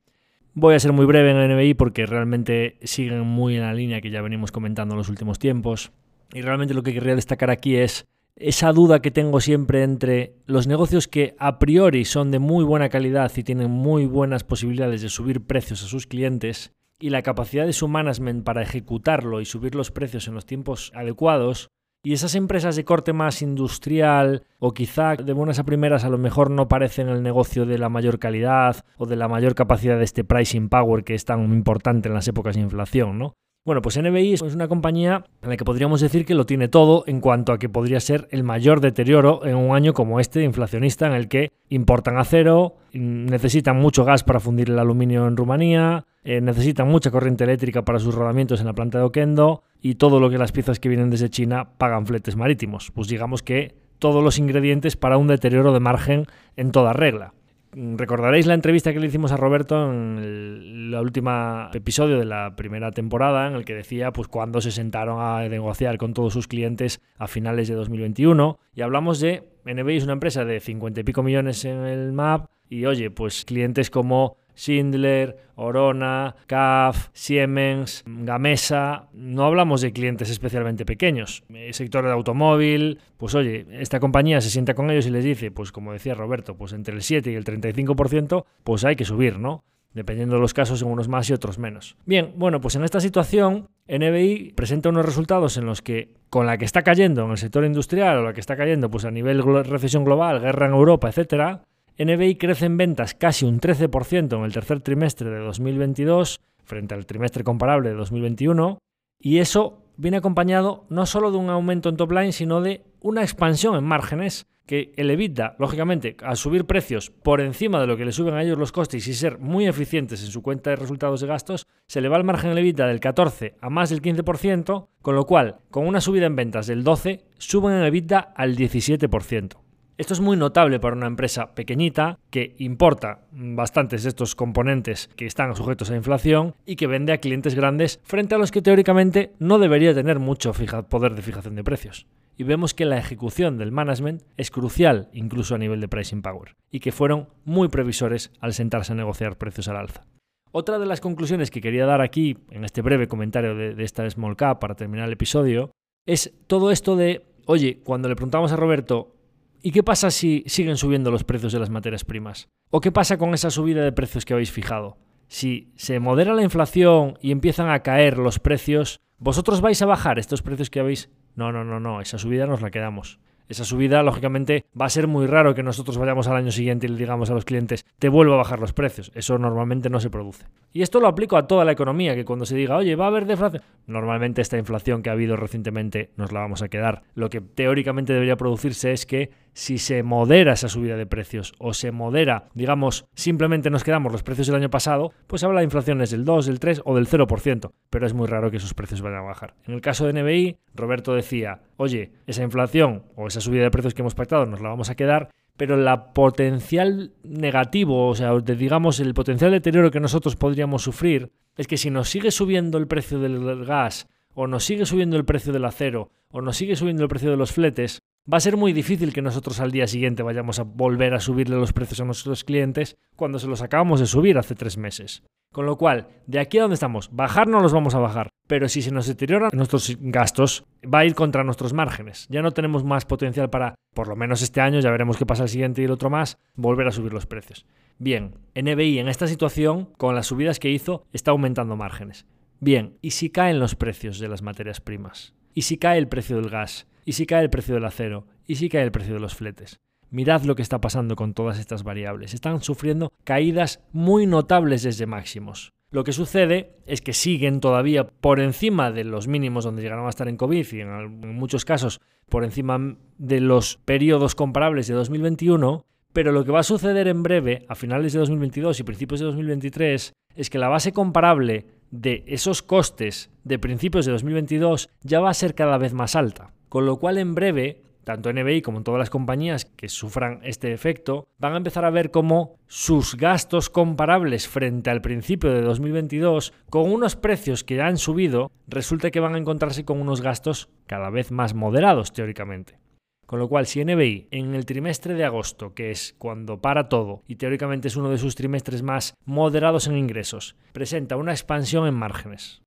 Voy a ser muy breve en el NBI porque realmente siguen muy en la línea que ya venimos comentando en los últimos tiempos. Y realmente lo que querría destacar aquí es esa duda que tengo siempre entre los negocios que a priori son de muy buena calidad y tienen muy buenas posibilidades de subir precios a sus clientes y la capacidad de su management para ejecutarlo y subir los precios en los tiempos adecuados, y esas empresas de corte más industrial o quizá de buenas a primeras a lo mejor no parecen el negocio de la mayor calidad o de la mayor capacidad de este pricing power que es tan importante en las épocas de inflación, ¿no? Bueno, pues NBI es una compañía en la que podríamos decir que lo tiene todo en cuanto a que podría ser el mayor deterioro en un año como este inflacionista en el que importan acero, necesitan mucho gas para fundir el aluminio en Rumanía, eh, necesitan mucha corriente eléctrica para sus rodamientos en la planta de Oquendo y todo lo que las piezas que vienen desde China pagan fletes marítimos. Pues digamos que todos los ingredientes para un deterioro de margen en toda regla. Mm, recordaréis la entrevista que le hicimos a Roberto en el, último episodio de la primera temporada, en el que decía pues cuando se sentaron a negociar con todos sus clientes a finales de 2021. Y hablamos de NBI es una empresa de 50 y pico millones en el MAP. Y oye, pues clientes como Schindler, Orona, CAF, Siemens, Gamesa. No hablamos de clientes especialmente pequeños. El sector de automóvil, pues oye, esta compañía se sienta con ellos y les dice, pues como decía Roberto, pues entre el 7 y el 35%, pues hay que subir, ¿no? Dependiendo de los casos, en unos más y otros menos. Bien, bueno, pues en esta situación, NBI presenta unos resultados en los que, con la que está cayendo en el sector industrial o la que está cayendo pues a nivel recesión global, guerra en Europa, etcétera, NBI crece en ventas casi un 13% en el tercer trimestre de 2022 frente al trimestre comparable de 2021 y eso viene acompañado no solo de un aumento en top line, sino de una expansión en márgenes que el EBITDA, lógicamente, al subir precios por encima de lo que le suben a ellos los costes y ser muy eficientes en su cuenta de resultados de gastos, se le va el margen del EBITDA del 14 a más del 15%, con lo cual, con una subida en ventas del 12, suben el EBITDA al 17%. Esto es muy notable para una empresa pequeñita que importa bastantes de estos componentes que están sujetos a inflación y que vende a clientes grandes frente a los que teóricamente no debería tener mucho poder de fijación de precios. Y vemos que la ejecución del management es crucial incluso a nivel de pricing power y que fueron muy previsores al sentarse a negociar precios al alza. Otra de las conclusiones que quería dar aquí en este breve comentario de, de esta small cap para terminar el episodio es todo esto de, oye, cuando le preguntamos a Roberto, ¿Y qué pasa si siguen subiendo los precios de las materias primas? ¿O qué pasa con esa subida de precios que habéis fijado? Si se modera la inflación y empiezan a caer los precios, ¿vosotros vais a bajar estos precios que habéis? No, no, no, no, esa subida nos la quedamos. Esa subida, lógicamente, va a ser muy raro que nosotros vayamos al año siguiente y le digamos a los clientes, te vuelvo a bajar los precios. Eso normalmente no se produce. Y esto lo aplico a toda la economía, que cuando se diga, oye, va a haber deflación, normalmente esta inflación que ha habido recientemente nos la vamos a quedar. Lo que teóricamente debería producirse es que si se modera esa subida de precios o se modera, digamos, simplemente nos quedamos los precios del año pasado, pues habla de inflaciones del 2, del 3 o del 0%, pero es muy raro que esos precios vayan a bajar. En el caso de NBI, Roberto decía, oye, esa inflación o esa subida de precios que hemos pactado nos la vamos a quedar, pero la potencial negativo, o sea, digamos, el potencial deterioro que nosotros podríamos sufrir es que si nos sigue subiendo el precio del gas, o nos sigue subiendo el precio del acero, o nos sigue subiendo el precio de los fletes, va a ser muy difícil que nosotros al día siguiente vayamos a volver a subirle los precios a nuestros clientes cuando se los acabamos de subir hace tres meses. Con lo cual, de aquí a donde estamos, bajar no los vamos a bajar, pero si se nos deterioran nuestros gastos, va a ir contra nuestros márgenes. Ya no tenemos más potencial para, por lo menos este año, ya veremos qué pasa el siguiente y el otro más, volver a subir los precios. Bien, NBI en esta situación, con las subidas que hizo, está aumentando márgenes. Bien, ¿y si caen los precios de las materias primas? ¿Y si cae el precio del gas? ¿Y si cae el precio del acero? ¿Y si cae el precio de los fletes? Mirad lo que está pasando con todas estas variables. Están sufriendo caídas muy notables desde máximos. Lo que sucede es que siguen todavía por encima de los mínimos donde llegaron a estar en COVID y en, muchos casos por encima de los periodos comparables de 2021, pero lo que va a suceder en breve, a finales de 2022 y principios de 2023, es que la base comparable de esos costes de principios de 2022 ya va a ser cada vez más alta. Con lo cual en breve tanto NBI como en todas las compañías que sufran este efecto, van a empezar a ver cómo sus gastos comparables frente al principio de 2022, con unos precios que han subido, resulta que van a encontrarse con unos gastos cada vez más moderados teóricamente. Con lo cual, si NBI en el trimestre de agosto, que es cuando para todo y teóricamente es uno de sus trimestres más moderados en ingresos, presenta una expansión en márgenes,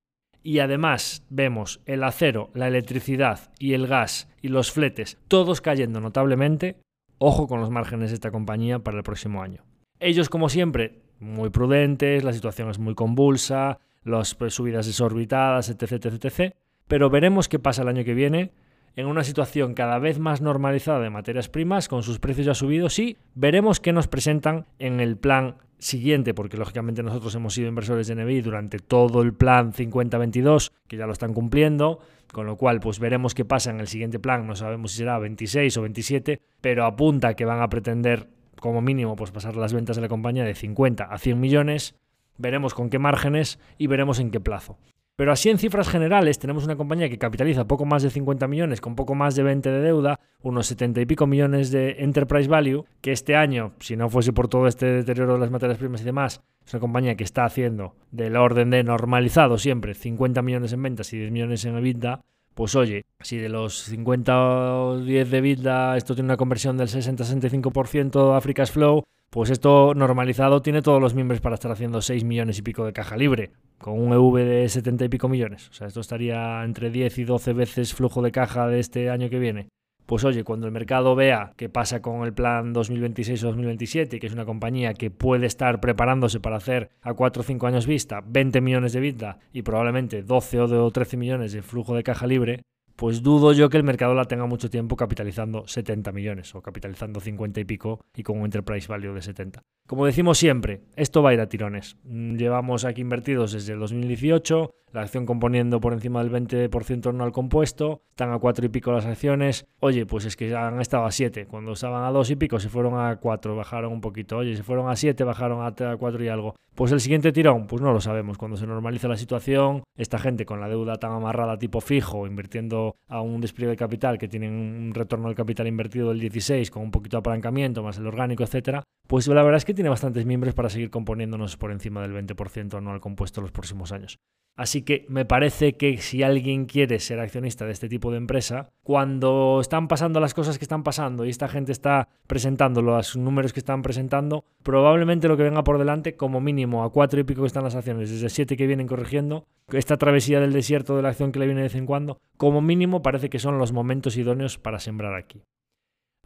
y además vemos el acero, la electricidad y el gas y los fletes todos cayendo notablemente, ojo con los márgenes de esta compañía para el próximo año. Ellos, como siempre, muy prudentes, la situación es muy convulsa, las subidas desorbitadas, etc, etc, etc. Pero veremos qué pasa el año que viene en una situación cada vez más normalizada de materias primas, con sus precios ya subidos, y veremos qué nos presentan en el plan siguiente, porque lógicamente nosotros hemos sido inversores de NBI durante todo el plan 50-22, que ya lo están cumpliendo, con lo cual pues veremos qué pasa en el siguiente plan, no sabemos si será 26 o 27, pero apunta que van a pretender como mínimo pues pasar las ventas de la compañía de 50 a 100 millones, veremos con qué márgenes y veremos en qué plazo. Pero así en cifras generales tenemos una compañía que capitaliza poco más de 50 millones con poco más de 20 de deuda, unos 70 y pico millones de enterprise value, que este año, si no fuese por todo este deterioro de las materias primas y demás, es una compañía que está haciendo del orden de normalizado siempre 50 millones en ventas y 10 millones en EBITDA, pues oye, si de los 50 o 10 de EBITDA esto tiene una conversión del 60-65% a Free Flow, pues esto normalizado tiene todos los miembros para estar haciendo 6 millones y pico de caja libre, con un EV de 70 y pico millones. O sea, esto estaría entre 10 y 12 veces flujo de caja de este año que viene. Pues oye, cuando el mercado vea qué pasa con el plan 2026 o 2027, que es una compañía que puede estar preparándose para hacer a 4 o 5 años vista 20 millones de vida y probablemente 12 o 13 millones de flujo de caja libre, pues dudo yo que el mercado la tenga mucho tiempo capitalizando 70 millones o capitalizando 50 y pico y con un enterprise value de 70. Como decimos siempre, esto va a ir a tirones. Mm, llevamos aquí invertidos desde el 2018, la acción componiendo por encima del 20% anual compuesto, están a 4 y pico las acciones. Oye, pues es que han estado a 7. Cuando estaban a 2 y pico se fueron a 4, bajaron un poquito. Oye, se fueron a 7, bajaron a 4 y algo. Pues el siguiente tirón, pues no lo sabemos. Cuando se normaliza la situación, esta gente con la deuda tan amarrada tipo fijo, invirtiendo a un despliegue de capital que tienen un retorno del capital invertido del 16 con un poquito de apalancamiento más el orgánico, etcétera, pues la verdad es que tiene bastantes miembros para seguir componiéndonos por encima del 20% anual compuesto los próximos años. Así que me parece que si alguien quiere ser accionista de este tipo de empresa, cuando están pasando las cosas que están pasando y esta gente está presentando los números que están presentando, probablemente lo que venga por delante, como mínimo a cuatro y pico que están las acciones, desde siete que vienen corrigiendo, esta travesía del desierto de la acción que le viene de vez en cuando, como mínimo parece que son los momentos idóneos para sembrar aquí.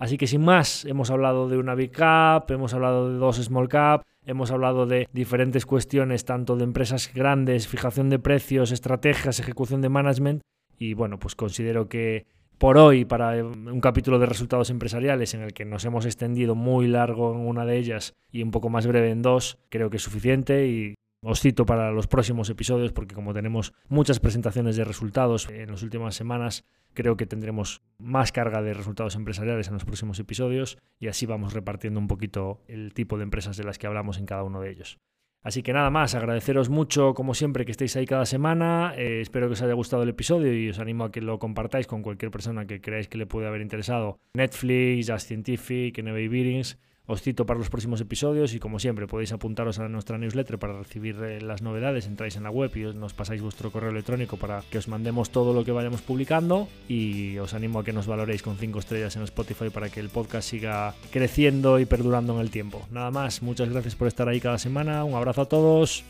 Así que sin más, hemos hablado de una big cap, hemos hablado de dos small cap, hemos hablado de diferentes cuestiones, tanto de empresas grandes, fijación de precios, estrategias, ejecución de management. Y bueno, pues considero que por hoy, para un capítulo de resultados empresariales en el que nos hemos extendido muy largo en una de ellas y un poco más breve en dos, creo que es suficiente y os cito para los próximos episodios porque como tenemos muchas presentaciones de resultados en las últimas semanas, Creo que tendremos más carga de resultados empresariales en los próximos episodios y así vamos repartiendo un poquito el tipo de empresas de las que hablamos en cada uno de ellos. Así que nada más, agradeceros mucho como siempre que estéis ahí cada semana. Eh, espero que os haya gustado el episodio y os animo a que lo compartáis con cualquier persona que creáis que le puede haber interesado. Netflix, Just Scientific, NBA Beatings. Os cito para los próximos episodios y como siempre podéis apuntaros a nuestra newsletter para recibir eh, las novedades, entráis en la web y nos pasáis vuestro correo electrónico para que os mandemos todo lo que vayamos publicando y os animo a que nos valoréis con 5 estrellas en Spotify para que el podcast siga creciendo y perdurando en el tiempo. Nada más, muchas gracias por estar ahí cada semana, un abrazo a todos.